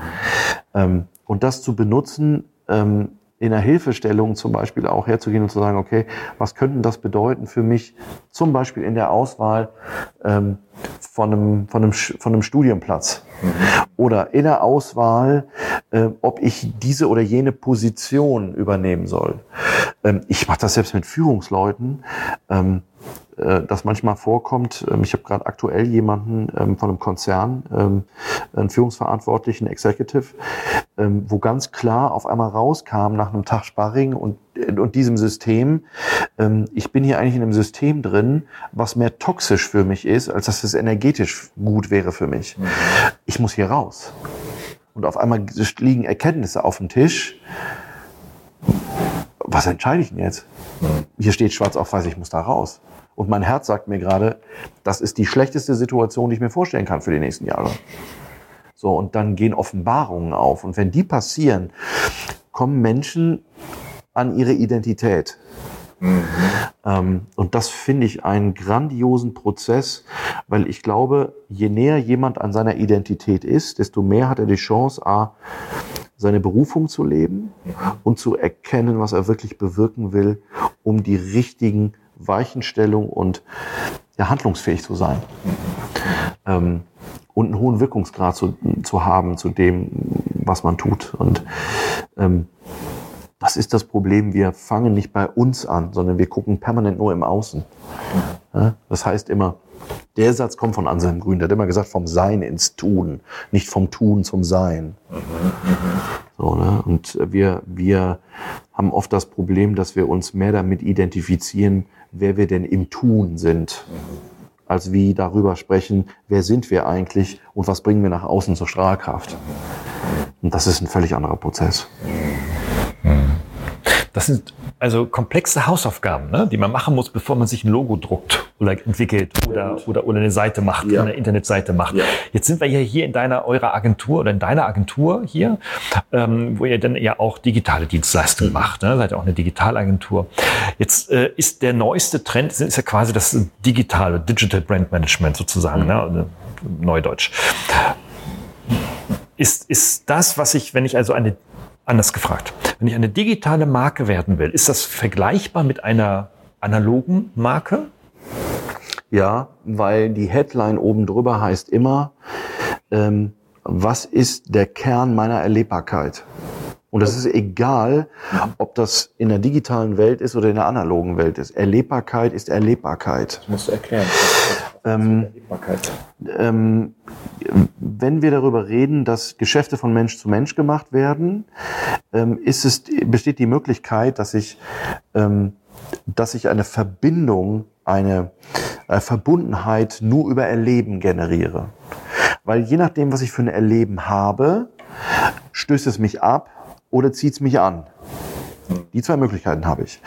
Ähm, und das zu benutzen, ähm, in der Hilfestellung zum Beispiel auch herzugehen und zu sagen, okay, was könnte das bedeuten für mich, zum Beispiel in der Auswahl ähm, von, einem, von, einem, von einem Studienplatz mhm. oder in der Auswahl, äh, ob ich diese oder jene Position übernehmen soll. Ähm, ich mache das selbst mit Führungsleuten. Ähm, äh, das manchmal vorkommt. Ähm, ich habe gerade aktuell jemanden ähm, von einem Konzern, ähm, einen Führungsverantwortlichen, Executive, wo ganz klar auf einmal rauskam nach einem Tag Sparring und, und diesem System, ich bin hier eigentlich in einem System drin, was mehr toxisch für mich ist, als dass es energetisch gut wäre für mich. Mhm. Ich muss hier raus. Und auf einmal liegen Erkenntnisse auf dem Tisch. Was entscheide ich denn jetzt? Mhm. Hier steht schwarz auf weiß, ich muss da raus. Und mein Herz sagt mir gerade, das ist die schlechteste Situation, die ich mir vorstellen kann für die nächsten Jahre. So, und dann gehen Offenbarungen auf. Und wenn die passieren, kommen Menschen an ihre Identität. Mhm. Ähm, und das finde ich einen grandiosen Prozess, weil ich glaube, je näher jemand an seiner Identität ist, desto mehr hat er die Chance, A, seine Berufung zu leben und zu erkennen, was er wirklich bewirken will, um die richtigen Weichenstellung und ja, handlungsfähig zu sein. Ähm, und einen hohen Wirkungsgrad zu, zu haben zu dem, was man tut. Und ähm, das ist das Problem? Wir fangen nicht bei uns an, sondern wir gucken permanent nur im Außen. Ja? Das heißt immer, der Satz kommt von Anselm Grün, der hat immer gesagt, vom Sein ins Tun, nicht vom Tun zum Sein. So, ne? Und wir, wir haben oft das Problem, dass wir uns mehr damit identifizieren, wer wir denn im Tun sind, als wie darüber sprechen, wer sind wir eigentlich und was bringen wir nach außen zur Strahlkraft. Und das ist ein völlig anderer Prozess. Das sind also komplexe Hausaufgaben, ne, die man machen muss, bevor man sich ein Logo druckt oder entwickelt oder, oder, oder eine Seite macht, ja. eine Internetseite macht. Ja. Jetzt sind wir ja hier in deiner, eurer Agentur oder in deiner Agentur hier, ähm, wo ihr dann ja auch digitale Dienstleistungen mhm. macht. Ne? Seid ja auch eine Digitalagentur. Jetzt äh, ist der neueste Trend, ist ja quasi das digitale, Digital Brand Management sozusagen, mhm. ne? Neudeutsch. Ist, ist das, was ich, wenn ich also eine Anders gefragt. Wenn ich eine digitale Marke werden will, ist das vergleichbar mit einer analogen Marke? Ja, weil die Headline oben drüber heißt immer, ähm, was ist der Kern meiner Erlebbarkeit? Und das ist egal, ob das in der digitalen Welt ist oder in der analogen Welt ist. Erlebbarkeit ist Erlebbarkeit. Das musst du erklären. Ähm, ähm, wenn wir darüber reden, dass Geschäfte von Mensch zu Mensch gemacht werden, ähm, ist es, besteht die Möglichkeit, dass ich, ähm, dass ich eine Verbindung, eine äh, Verbundenheit nur über Erleben generiere. Weil je nachdem, was ich für ein Erleben habe, stößt es mich ab oder zieht es mich an. Die zwei Möglichkeiten habe ich.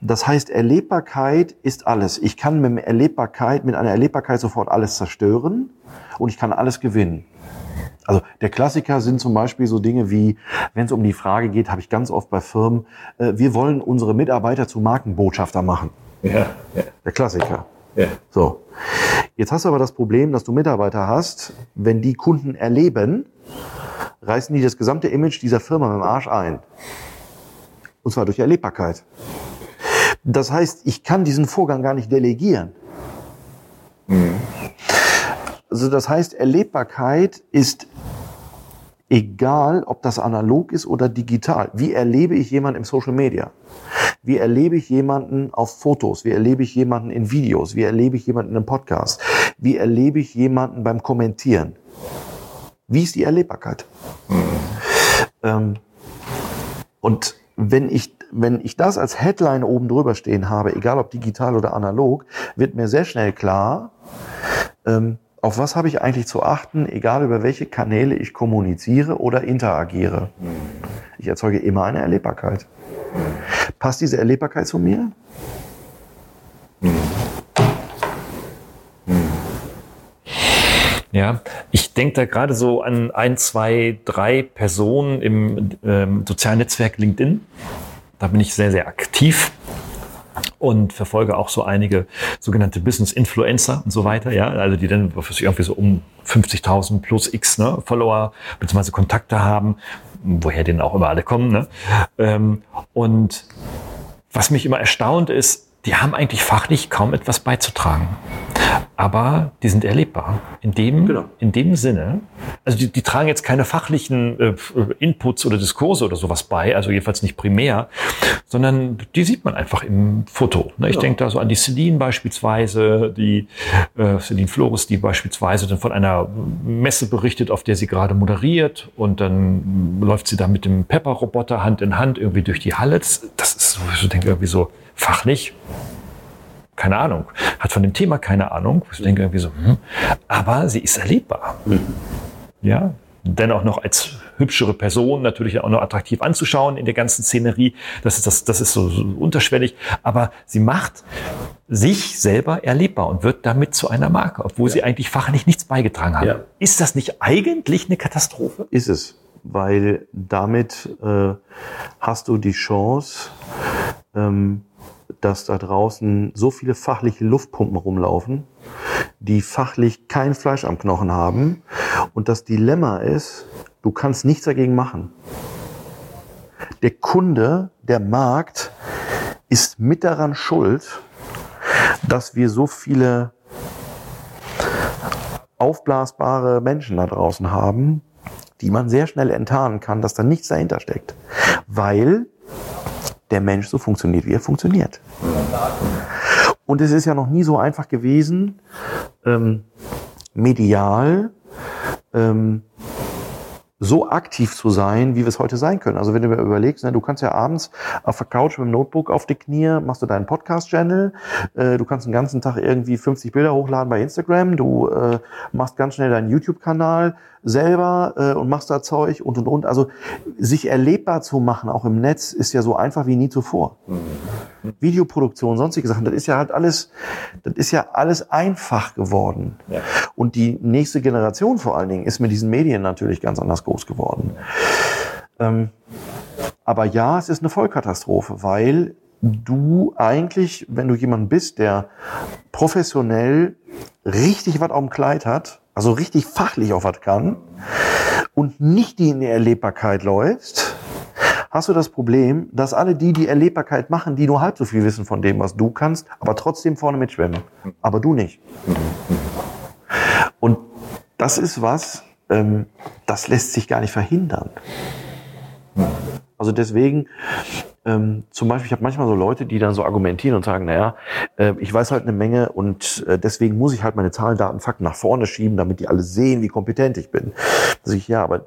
Das heißt, Erlebbarkeit ist alles. Ich kann mit Erlebbarkeit, mit einer Erlebbarkeit sofort alles zerstören und ich kann alles gewinnen. Also der Klassiker sind zum Beispiel so Dinge wie, wenn es um die Frage geht, habe ich ganz oft bei Firmen, äh, wir wollen unsere Mitarbeiter zu Markenbotschafter machen. Ja, ja. Der Klassiker. Ja. So. Jetzt hast du aber das Problem, dass du Mitarbeiter hast, wenn die Kunden erleben, reißen die das gesamte Image dieser Firma mit dem Arsch ein. Und zwar durch Erlebbarkeit. Das heißt, ich kann diesen Vorgang gar nicht delegieren. Mhm. Also das heißt, Erlebbarkeit ist egal, ob das analog ist oder digital. Wie erlebe ich jemanden im Social Media? Wie erlebe ich jemanden auf Fotos? Wie erlebe ich jemanden in Videos? Wie erlebe ich jemanden in einem Podcast? Wie erlebe ich jemanden beim Kommentieren? Wie ist die Erlebbarkeit? Mhm. Ähm, und wenn ich, wenn ich das als Headline oben drüber stehen habe, egal ob digital oder analog, wird mir sehr schnell klar, ähm, auf was habe ich eigentlich zu achten, egal über welche Kanäle ich kommuniziere oder interagiere. Ich erzeuge immer eine Erlebbarkeit. Passt diese Erlebbarkeit zu mir? Ja, ich denke da gerade so an ein, zwei, drei Personen im ähm, sozialen Netzwerk LinkedIn. Da bin ich sehr, sehr aktiv und verfolge auch so einige sogenannte Business Influencer und so weiter, ja, also die dann irgendwie so um 50.000 plus X ne, Follower bzw. Kontakte haben, woher denen auch immer alle kommen. Ne? Ähm, und was mich immer erstaunt ist, die haben eigentlich fachlich kaum etwas beizutragen. Aber die sind erlebbar. In dem, genau. in dem Sinne, also die, die tragen jetzt keine fachlichen äh, Inputs oder Diskurse oder sowas bei, also jedenfalls nicht primär, sondern die sieht man einfach im Foto. Ne? Ich ja. denke da so an die Celine beispielsweise, die äh, Celine Flores, die beispielsweise dann von einer Messe berichtet, auf der sie gerade moderiert und dann läuft sie da mit dem Pepper-Roboter Hand in Hand irgendwie durch die Halle. Das ist so, ich denke irgendwie so, fachlich keine Ahnung, hat von dem Thema keine Ahnung. Ich denke irgendwie so, hm, aber sie ist erlebbar. Mhm. Ja, dennoch noch als hübschere Person natürlich auch noch attraktiv anzuschauen in der ganzen Szenerie. Das ist, das, das ist so, so unterschwellig. Aber sie macht sich selber erlebbar und wird damit zu einer Marke, obwohl ja. sie eigentlich fachlich nichts beigetragen hat. Ja. Ist das nicht eigentlich eine Katastrophe? Ist es, weil damit äh, hast du die Chance, ähm, dass da draußen so viele fachliche Luftpumpen rumlaufen, die fachlich kein Fleisch am Knochen haben. Und das Dilemma ist, du kannst nichts dagegen machen. Der Kunde, der Markt ist mit daran schuld, dass wir so viele aufblasbare Menschen da draußen haben, die man sehr schnell enttarnen kann, dass da nichts dahinter steckt. Weil der Mensch so funktioniert, wie er funktioniert. Und es ist ja noch nie so einfach gewesen, ähm, medial ähm, so aktiv zu sein, wie wir es heute sein können. Also wenn du mir überlegst, ne, du kannst ja abends auf der Couch mit dem Notebook auf die Knie, machst du deinen Podcast-Channel, äh, du kannst den ganzen Tag irgendwie 50 Bilder hochladen bei Instagram, du äh, machst ganz schnell deinen YouTube-Kanal selber äh, und machst da Zeug und und und. Also sich erlebbar zu machen, auch im Netz, ist ja so einfach wie nie zuvor. Mhm. Videoproduktion, sonstige Sachen, das ist ja halt alles, das ist ja alles einfach geworden. Ja. Und die nächste Generation vor allen Dingen ist mit diesen Medien natürlich ganz anders groß geworden. Ähm, aber ja, es ist eine Vollkatastrophe, weil du eigentlich, wenn du jemand bist, der professionell richtig was auf dem Kleid hat, also richtig fachlich auf was kann und nicht die in die Erlebbarkeit läufst, hast du das Problem, dass alle die, die Erlebbarkeit machen, die nur halb so viel wissen von dem, was du kannst, aber trotzdem vorne mitschwimmen. Aber du nicht. Und das ist was, ähm, das lässt sich gar nicht verhindern. Also deswegen ähm, zum Beispiel, ich habe manchmal so Leute, die dann so argumentieren und sagen, naja, äh, ich weiß halt eine Menge und äh, deswegen muss ich halt meine Zahlen, Daten, Fakten nach vorne schieben, damit die alle sehen, wie kompetent ich bin. Da ich, ja, aber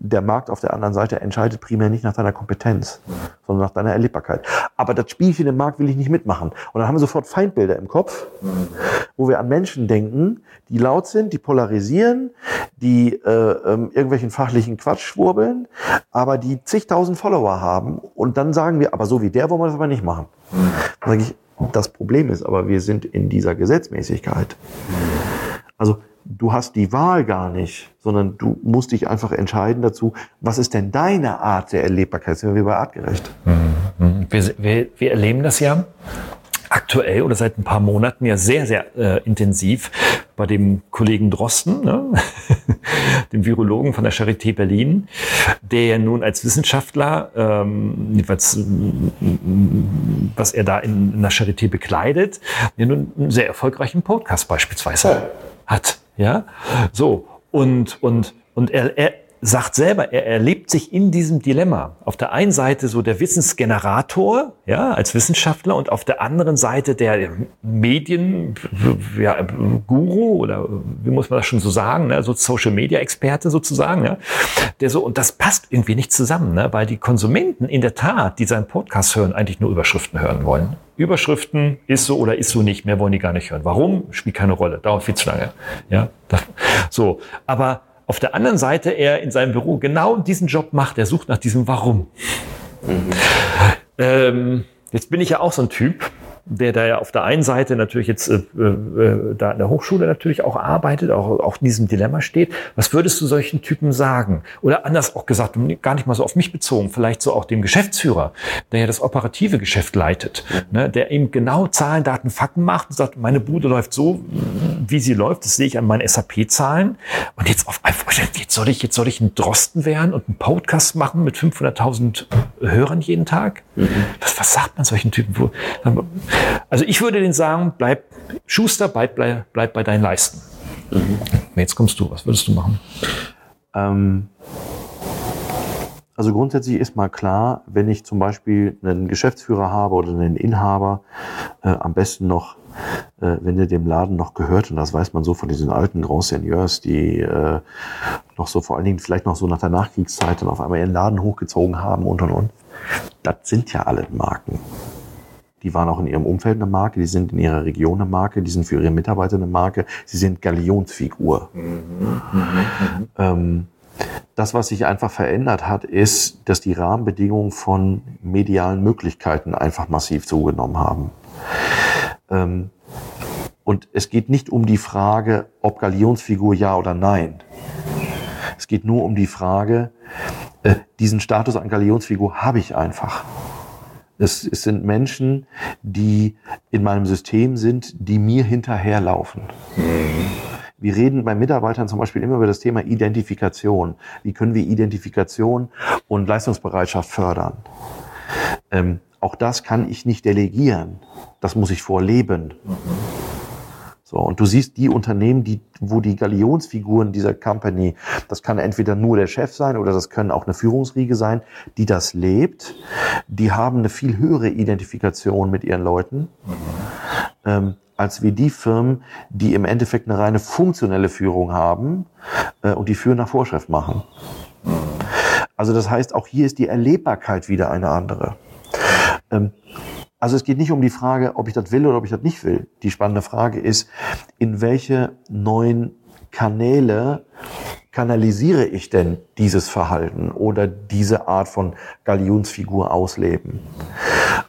der Markt auf der anderen Seite entscheidet primär nicht nach deiner Kompetenz, sondern nach deiner Erlebbarkeit. Aber das Spielchen im Markt will ich nicht mitmachen. Und dann haben wir sofort Feindbilder im Kopf, wo wir an Menschen denken, die laut sind, die polarisieren, die äh, ähm, irgendwelchen fachlichen Quatsch schwurbeln, aber die zigtausend Follower haben und dann sagen wir, aber so wie der wollen wir das aber nicht machen. Dann sage ich, das Problem ist aber, wir sind in dieser Gesetzmäßigkeit. Also du hast die Wahl gar nicht, sondern du musst dich einfach entscheiden dazu, was ist denn deine Art der Erlebbarkeit? Sind wir bei artgerecht? Mhm. Wir, wir, wir erleben das ja aktuell oder seit ein paar Monaten ja sehr, sehr äh, intensiv bei dem Kollegen Drosten, ne? dem Virologen von der Charité Berlin, der ja nun als Wissenschaftler, ähm, was, was er da in, in der Charité bekleidet, ja nun einen sehr erfolgreichen Podcast beispielsweise hat. Ja, so und und und er, er sagt selber, er erlebt sich in diesem Dilemma. Auf der einen Seite so der Wissensgenerator, ja, als Wissenschaftler und auf der anderen Seite der Medien, ja, oder wie muss man das schon so sagen, ne, so Social Media Experte sozusagen, ja, der so, und das passt irgendwie nicht zusammen, ne, weil die Konsumenten in der Tat, die seinen Podcast hören, eigentlich nur Überschriften hören wollen. Überschriften ist so oder ist so nicht, mehr wollen die gar nicht hören. Warum? Spielt keine Rolle, dauert viel zu lange, ja, so, aber auf der anderen Seite er in seinem Büro genau diesen Job macht. Er sucht nach diesem Warum. Mhm. Ähm, jetzt bin ich ja auch so ein Typ, der da ja auf der einen Seite natürlich jetzt äh, äh, da in der Hochschule natürlich auch arbeitet, auch, auch in diesem Dilemma steht. Was würdest du solchen Typen sagen? Oder anders auch gesagt, gar nicht mal so auf mich bezogen, vielleicht so auch dem Geschäftsführer, der ja das operative Geschäft leitet, ne, der eben genau Zahlen, Daten, Fakten macht und sagt, meine Bude läuft so, wie sie läuft, das sehe ich an meinen SAP-Zahlen. Und jetzt auf einmal, jetzt soll ich, jetzt soll ich ein Drosten werden und einen Podcast machen mit 500.000 Hörern jeden Tag? Mhm. Was, was sagt man solchen Typen? Also ich würde denen sagen, bleib Schuster, bleib, bleib, bleib bei deinen Leisten. Mhm. Jetzt kommst du, was würdest du machen? Ähm, also grundsätzlich ist mal klar, wenn ich zum Beispiel einen Geschäftsführer habe oder einen Inhaber, äh, am besten noch, äh, wenn der dem Laden noch gehört, und das weiß man so von diesen alten Grand Seigneurs, die äh, noch so vor allen Dingen vielleicht noch so nach der Nachkriegszeit dann auf einmal ihren Laden hochgezogen haben und und und. Das sind ja alle Marken die waren auch in ihrem Umfeld eine Marke, die sind in ihrer Region eine Marke, die sind für ihre Mitarbeiter eine Marke, sie sind Galionsfigur. Mhm, mh, mh. Ähm, das, was sich einfach verändert hat, ist, dass die Rahmenbedingungen von medialen Möglichkeiten einfach massiv zugenommen haben. Ähm, und es geht nicht um die Frage, ob Galionsfigur ja oder nein. Es geht nur um die Frage, äh, diesen Status an Galionsfigur habe ich einfach. Es, es sind Menschen, die in meinem System sind, die mir hinterherlaufen. Mhm. Wir reden bei Mitarbeitern zum Beispiel immer über das Thema Identifikation. Wie können wir Identifikation und Leistungsbereitschaft fördern? Ähm, auch das kann ich nicht delegieren. Das muss ich vorleben. Mhm. So, und du siehst die Unternehmen, die, wo die Galionsfiguren dieser Company, das kann entweder nur der Chef sein oder das können auch eine Führungsriege sein, die das lebt, die haben eine viel höhere Identifikation mit ihren Leuten, mhm. ähm, als wie die Firmen, die im Endeffekt eine reine funktionelle Führung haben äh, und die Führen nach Vorschrift machen. Mhm. Also das heißt, auch hier ist die Erlebbarkeit wieder eine andere. Ähm, also es geht nicht um die Frage, ob ich das will oder ob ich das nicht will. Die spannende Frage ist, in welche neuen Kanäle kanalisiere ich denn dieses Verhalten oder diese Art von Galionsfigur ausleben?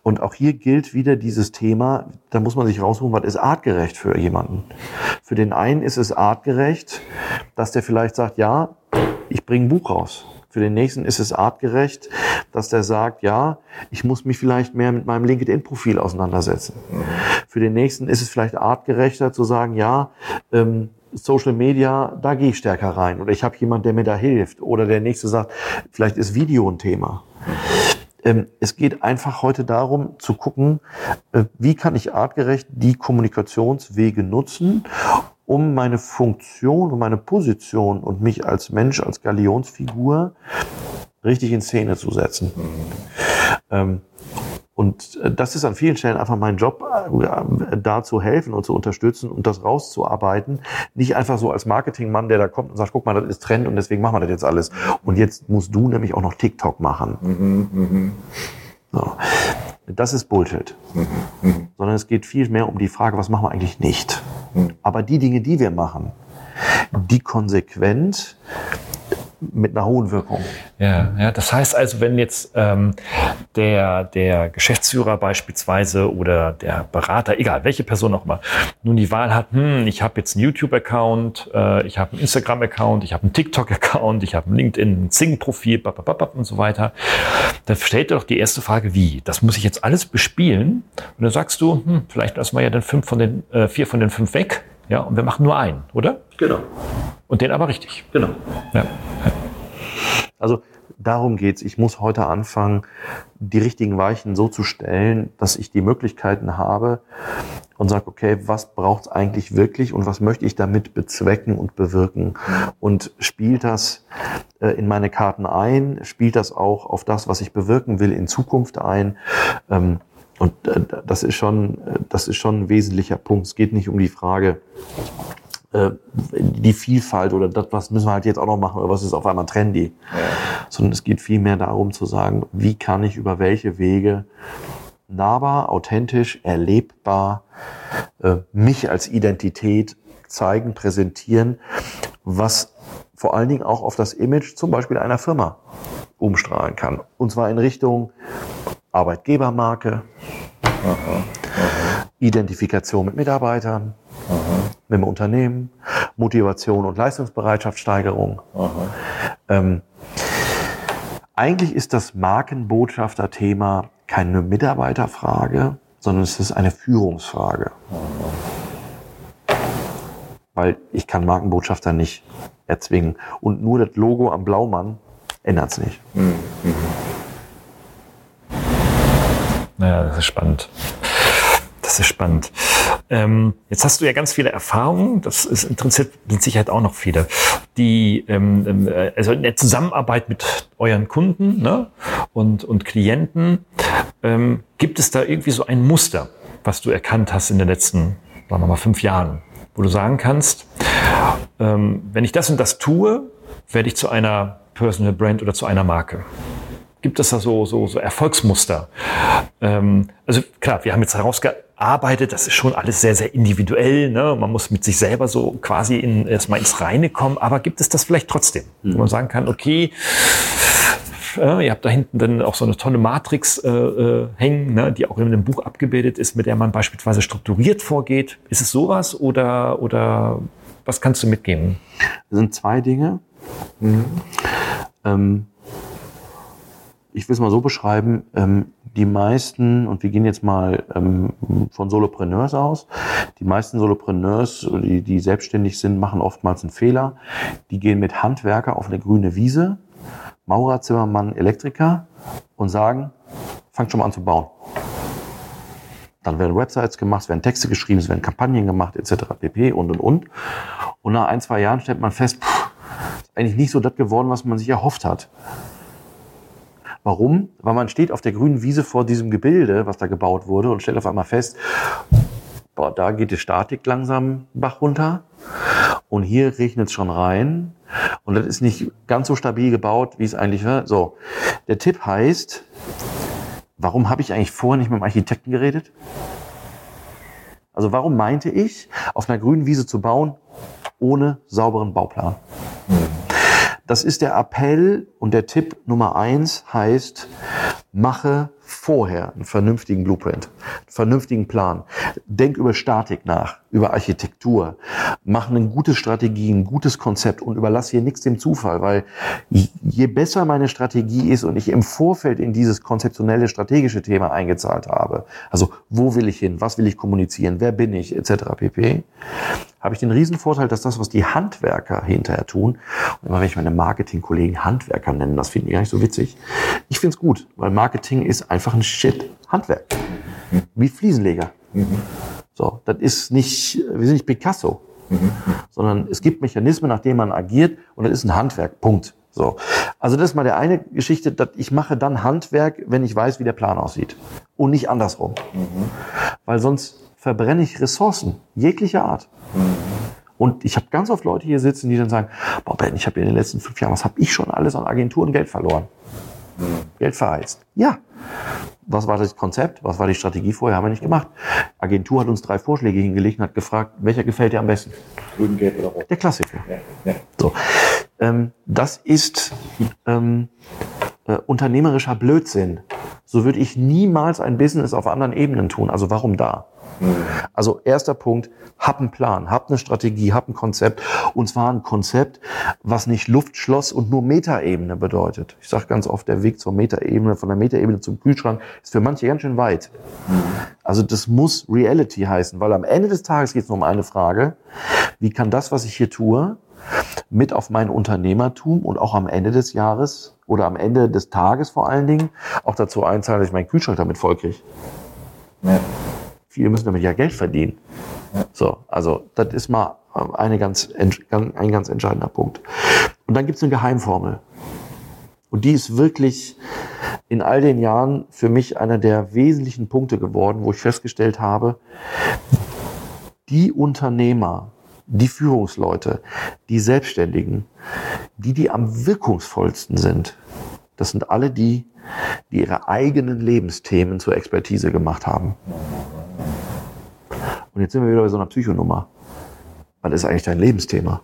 Und auch hier gilt wieder dieses Thema, da muss man sich raussuchen, was ist artgerecht für jemanden. Für den einen ist es artgerecht, dass der vielleicht sagt, ja, ich bringe ein Buch raus. Für den nächsten ist es artgerecht, dass der sagt, ja, ich muss mich vielleicht mehr mit meinem LinkedIn-Profil auseinandersetzen. Mhm. Für den nächsten ist es vielleicht artgerechter zu sagen, ja, ähm, Social Media, da gehe ich stärker rein. Oder ich habe jemand, der mir da hilft. Oder der nächste sagt, vielleicht ist Video ein Thema. Ähm, es geht einfach heute darum zu gucken, äh, wie kann ich artgerecht die Kommunikationswege nutzen, um meine Funktion und meine Position und mich als Mensch, als Galionsfigur richtig in Szene zu setzen. Ähm, und äh, das ist an vielen Stellen einfach mein Job, äh, da zu helfen und zu unterstützen und das rauszuarbeiten. Nicht einfach so als Marketingmann, der da kommt und sagt, guck mal, das ist Trend und deswegen machen wir das jetzt alles. Und jetzt musst du nämlich auch noch TikTok machen. Mhm, mh. so. Das ist Bullshit. Mhm, mh. Sondern es geht viel mehr um die Frage, was machen wir eigentlich nicht. Aber die Dinge, die wir machen, die konsequent mit einer hohen Wirkung. Ja, ja, das heißt also, wenn jetzt ähm, der, der Geschäftsführer beispielsweise oder der Berater, egal welche Person auch mal, nun die Wahl hat, hm, ich habe jetzt einen YouTube-Account, äh, ich habe einen Instagram-Account, ich habe einen TikTok-Account, ich habe ein LinkedIn, ein Zing-Profil, und so weiter, dann stellt er doch die erste Frage, wie? Das muss ich jetzt alles bespielen? Und dann sagst du, hm, vielleicht lassen wir ja dann fünf von den, äh, vier von den fünf weg, ja, und wir machen nur einen, oder? Genau. Und den aber richtig. Genau. Ja. Also darum geht's. Ich muss heute anfangen, die richtigen Weichen so zu stellen, dass ich die Möglichkeiten habe und sage, okay, was braucht's eigentlich wirklich und was möchte ich damit bezwecken und bewirken? Und spielt das äh, in meine Karten ein? Spielt das auch auf das, was ich bewirken will, in Zukunft ein? Ähm, und äh, das ist schon, äh, das ist schon ein wesentlicher Punkt. Es geht nicht um die Frage, äh, die Vielfalt oder das, was müssen wir halt jetzt auch noch machen oder was ist auf einmal trendy. Ja. Sondern es geht vielmehr darum zu sagen, wie kann ich über welche Wege nahbar, authentisch, erlebbar äh, mich als Identität zeigen, präsentieren, was vor allen Dingen auch auf das Image zum Beispiel einer Firma umstrahlen kann. Und zwar in Richtung Arbeitgebermarke, aha, aha. Identifikation mit Mitarbeitern, aha. mit dem Unternehmen, Motivation und Leistungsbereitschaftssteigerung. Ähm, eigentlich ist das Markenbotschafter-Thema keine Mitarbeiterfrage, sondern es ist eine Führungsfrage. Weil ich kann Markenbotschafter nicht erzwingen. Und nur das Logo am Blaumann ändert es nicht. Mhm. Naja, das ist spannend. Das ist spannend. Ähm, jetzt hast du ja ganz viele Erfahrungen, das ist interessiert mit Sicherheit auch noch viele, die ähm, ähm, also in der Zusammenarbeit mit euren Kunden ne, und, und Klienten, ähm, gibt es da irgendwie so ein Muster, was du erkannt hast in den letzten, sagen wir mal, fünf Jahren, wo du sagen kannst, ähm, wenn ich das und das tue, werde ich zu einer Personal Brand oder zu einer Marke? Gibt es da so, so, so Erfolgsmuster? Ähm, also klar, wir haben jetzt herausgearbeitet, das ist schon alles sehr, sehr individuell. Ne? Man muss mit sich selber so quasi in, erstmal ins Reine kommen. Aber gibt es das vielleicht trotzdem, mhm. wo man sagen kann, okay, äh, ihr habt da hinten dann auch so eine tolle Matrix äh, äh, hängen, ne, die auch in einem Buch abgebildet ist, mit der man beispielsweise strukturiert vorgeht. Ist es sowas oder, oder was kannst du mitgeben? Das sind zwei Dinge. Mhm. Ähm, ich will es mal so beschreiben, ähm, die meisten, und wir gehen jetzt mal ähm, von Solopreneurs aus, die meisten Solopreneurs, die, die selbstständig sind, machen oftmals einen Fehler. Die gehen mit Handwerker auf eine grüne Wiese, Maurer, Zimmermann, Elektriker und sagen, fangt schon mal an zu bauen. Dann werden Websites gemacht, es werden Texte geschrieben, es werden Kampagnen gemacht, etc. pp. und und und. Und nach ein, zwei Jahren stellt man fest, pff, ist eigentlich nicht so das geworden, was man sich erhofft hat. Warum? Weil man steht auf der grünen Wiese vor diesem Gebilde, was da gebaut wurde, und stellt auf einmal fest, boah, da geht die Statik langsam Bach runter und hier regnet es schon rein und das ist nicht ganz so stabil gebaut, wie es eigentlich war. So, der Tipp heißt, warum habe ich eigentlich vorher nicht mit dem Architekten geredet? Also warum meinte ich, auf einer grünen Wiese zu bauen, ohne sauberen Bauplan? Das ist der Appell und der Tipp Nummer eins heißt, mache vorher einen vernünftigen Blueprint, einen vernünftigen Plan. Denk über Statik nach, über Architektur. Mach eine gute Strategie, ein gutes Konzept und überlass hier nichts dem Zufall, weil je besser meine Strategie ist und ich im Vorfeld in dieses konzeptionelle, strategische Thema eingezahlt habe, also wo will ich hin, was will ich kommunizieren, wer bin ich, etc. pp., habe ich den Riesenvorteil, dass das, was die Handwerker hinterher tun, und immer wenn ich meine Marketingkollegen Handwerker nenne, das finde ich gar nicht so witzig. Ich finde es gut, weil Marketing ist einfach ein Shit-Handwerk. Wie Fliesenleger. So, das ist nicht, wir sind nicht Picasso, sondern es gibt Mechanismen, nach denen man agiert und das ist ein Handwerk. Punkt. So. Also das ist mal der eine Geschichte, dass ich mache dann Handwerk, wenn ich weiß, wie der Plan aussieht. Und nicht andersrum. Weil sonst verbrenne ich Ressourcen jeglicher Art. Und ich habe ganz oft Leute hier sitzen, die dann sagen, boah Ben, ich habe in den letzten fünf Jahren, was habe ich schon alles an Agenturen Geld verloren? Geld verheizt. Ja. Was war das Konzept? Was war die Strategie vorher? Haben wir nicht gemacht. Agentur hat uns drei Vorschläge hingelegt und hat gefragt, welcher gefällt dir am besten? Grün, gelb oder rot. Der Klassiker. Ja, ja. So. Ähm, das ist ähm, äh, unternehmerischer Blödsinn. So würde ich niemals ein Business auf anderen Ebenen tun. Also warum da? Also erster Punkt, hab einen Plan, hab eine Strategie, hab ein Konzept. Und zwar ein Konzept, was nicht Luftschloss und nur Metaebene bedeutet. Ich sage ganz oft, der Weg zur Metaebene, von der Metaebene zum Kühlschrank, ist für manche ganz schön weit. Also das muss Reality heißen, weil am Ende des Tages geht es nur um eine Frage, wie kann das, was ich hier tue, mit auf mein Unternehmertum und auch am Ende des Jahres oder am Ende des Tages vor allen Dingen auch dazu einzahlen, dass ich meinen Kühlschrank damit vollkriege. Ja. Viele müssen damit ja Geld verdienen. So, also das ist mal eine ganz, ein ganz entscheidender Punkt. Und dann gibt es eine Geheimformel. Und die ist wirklich in all den Jahren für mich einer der wesentlichen Punkte geworden, wo ich festgestellt habe, die Unternehmer, die Führungsleute, die Selbstständigen, die, die am wirkungsvollsten sind, das sind alle die, die ihre eigenen Lebensthemen zur Expertise gemacht haben. Und jetzt sind wir wieder bei so einer Psychonummer. Was ist eigentlich dein Lebensthema?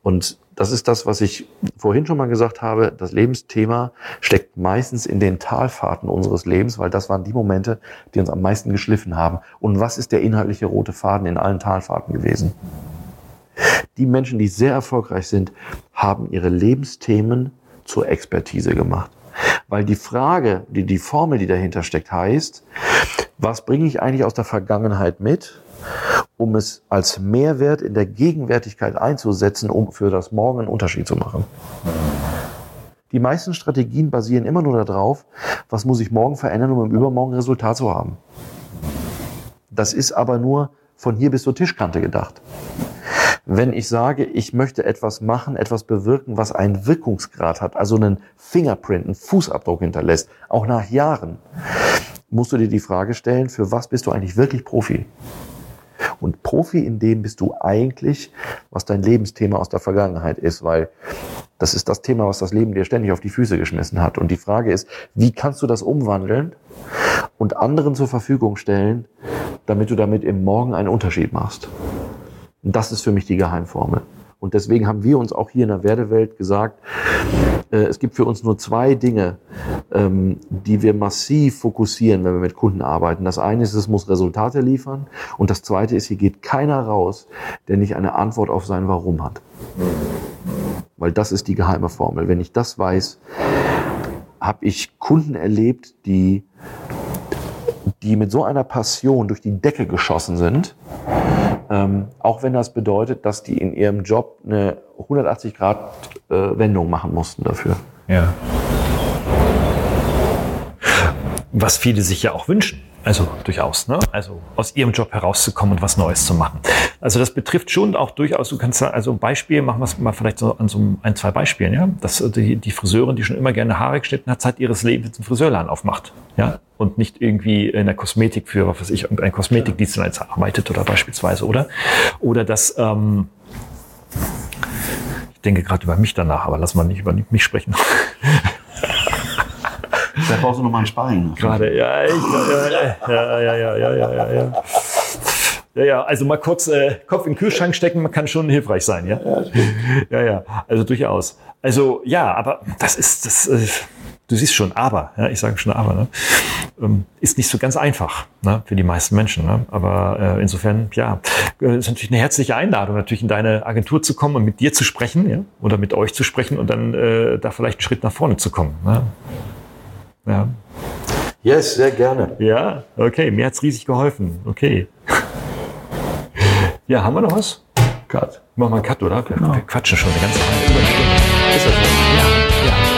Und das ist das, was ich vorhin schon mal gesagt habe. Das Lebensthema steckt meistens in den Talfahrten unseres Lebens, weil das waren die Momente, die uns am meisten geschliffen haben. Und was ist der inhaltliche rote Faden in allen Talfahrten gewesen? Die Menschen, die sehr erfolgreich sind, haben ihre Lebensthemen zur Expertise gemacht. Weil die Frage, die, die Formel, die dahinter steckt, heißt, was bringe ich eigentlich aus der Vergangenheit mit, um es als Mehrwert in der Gegenwärtigkeit einzusetzen, um für das Morgen einen Unterschied zu machen. Die meisten Strategien basieren immer nur darauf, was muss ich morgen verändern, um im Übermorgen ein Resultat zu haben. Das ist aber nur von hier bis zur Tischkante gedacht. Wenn ich sage, ich möchte etwas machen, etwas bewirken, was einen Wirkungsgrad hat, also einen Fingerprint, einen Fußabdruck hinterlässt, auch nach Jahren, musst du dir die Frage stellen, für was bist du eigentlich wirklich Profi? Und Profi in dem bist du eigentlich, was dein Lebensthema aus der Vergangenheit ist, weil das ist das Thema, was das Leben dir ständig auf die Füße geschmissen hat. Und die Frage ist, wie kannst du das umwandeln und anderen zur Verfügung stellen, damit du damit im Morgen einen Unterschied machst? Das ist für mich die Geheimformel. Und deswegen haben wir uns auch hier in der Werdewelt gesagt, äh, es gibt für uns nur zwei Dinge, ähm, die wir massiv fokussieren, wenn wir mit Kunden arbeiten. Das eine ist, es muss Resultate liefern. Und das zweite ist, hier geht keiner raus, der nicht eine Antwort auf sein Warum hat. Weil das ist die geheime Formel. Wenn ich das weiß, habe ich Kunden erlebt, die, die mit so einer Passion durch die Decke geschossen sind, ähm, auch wenn das bedeutet, dass die in ihrem Job eine 180 Grad äh, Wendung machen mussten dafür. Ja. was viele sich ja auch wünschen. Also durchaus, ne? Also aus ihrem Job herauszukommen und was Neues zu machen. Also das betrifft schon auch durchaus, du kannst also ein Beispiel, machen wir es mal vielleicht so an so ein, zwei Beispielen, ja. Dass die, die Friseurin, die schon immer gerne Haare geschnitten hat, Zeit ihres Lebens einen Friseurladen aufmacht. Ja und nicht irgendwie in der Kosmetik für, was weiß ich, irgendein Kosmetikdienstleister arbeitet oder beispielsweise, oder? Oder dass, ähm, ich denke gerade über mich danach, aber lass mal nicht über mich sprechen. Da brauchst du nochmal einen Sparring. Gerade, ja, ich, ja, ja, ja, ja, ja, ja, ja. Ja, ja, also mal kurz äh, Kopf in den Kühlschrank stecken, man kann schon hilfreich sein, ja? Ja, ja, also durchaus. Also ja, aber das ist, das, äh, du siehst schon, aber, ja, ich sage schon aber, ne? ähm, ist nicht so ganz einfach ne, für die meisten Menschen. Ne? Aber äh, insofern, ja, äh, ist natürlich eine herzliche Einladung, natürlich in deine Agentur zu kommen und mit dir zu sprechen ja? oder mit euch zu sprechen und dann äh, da vielleicht einen Schritt nach vorne zu kommen. Ne? Ja. Yes, sehr gerne. Ja, okay, mir hat's riesig geholfen. Okay. Ja, haben wir noch was? Cut. Machen wir einen Cut, oder? Genau. Wir quatschen schon eine ganze Zeit. Ist das so? Ja, ja.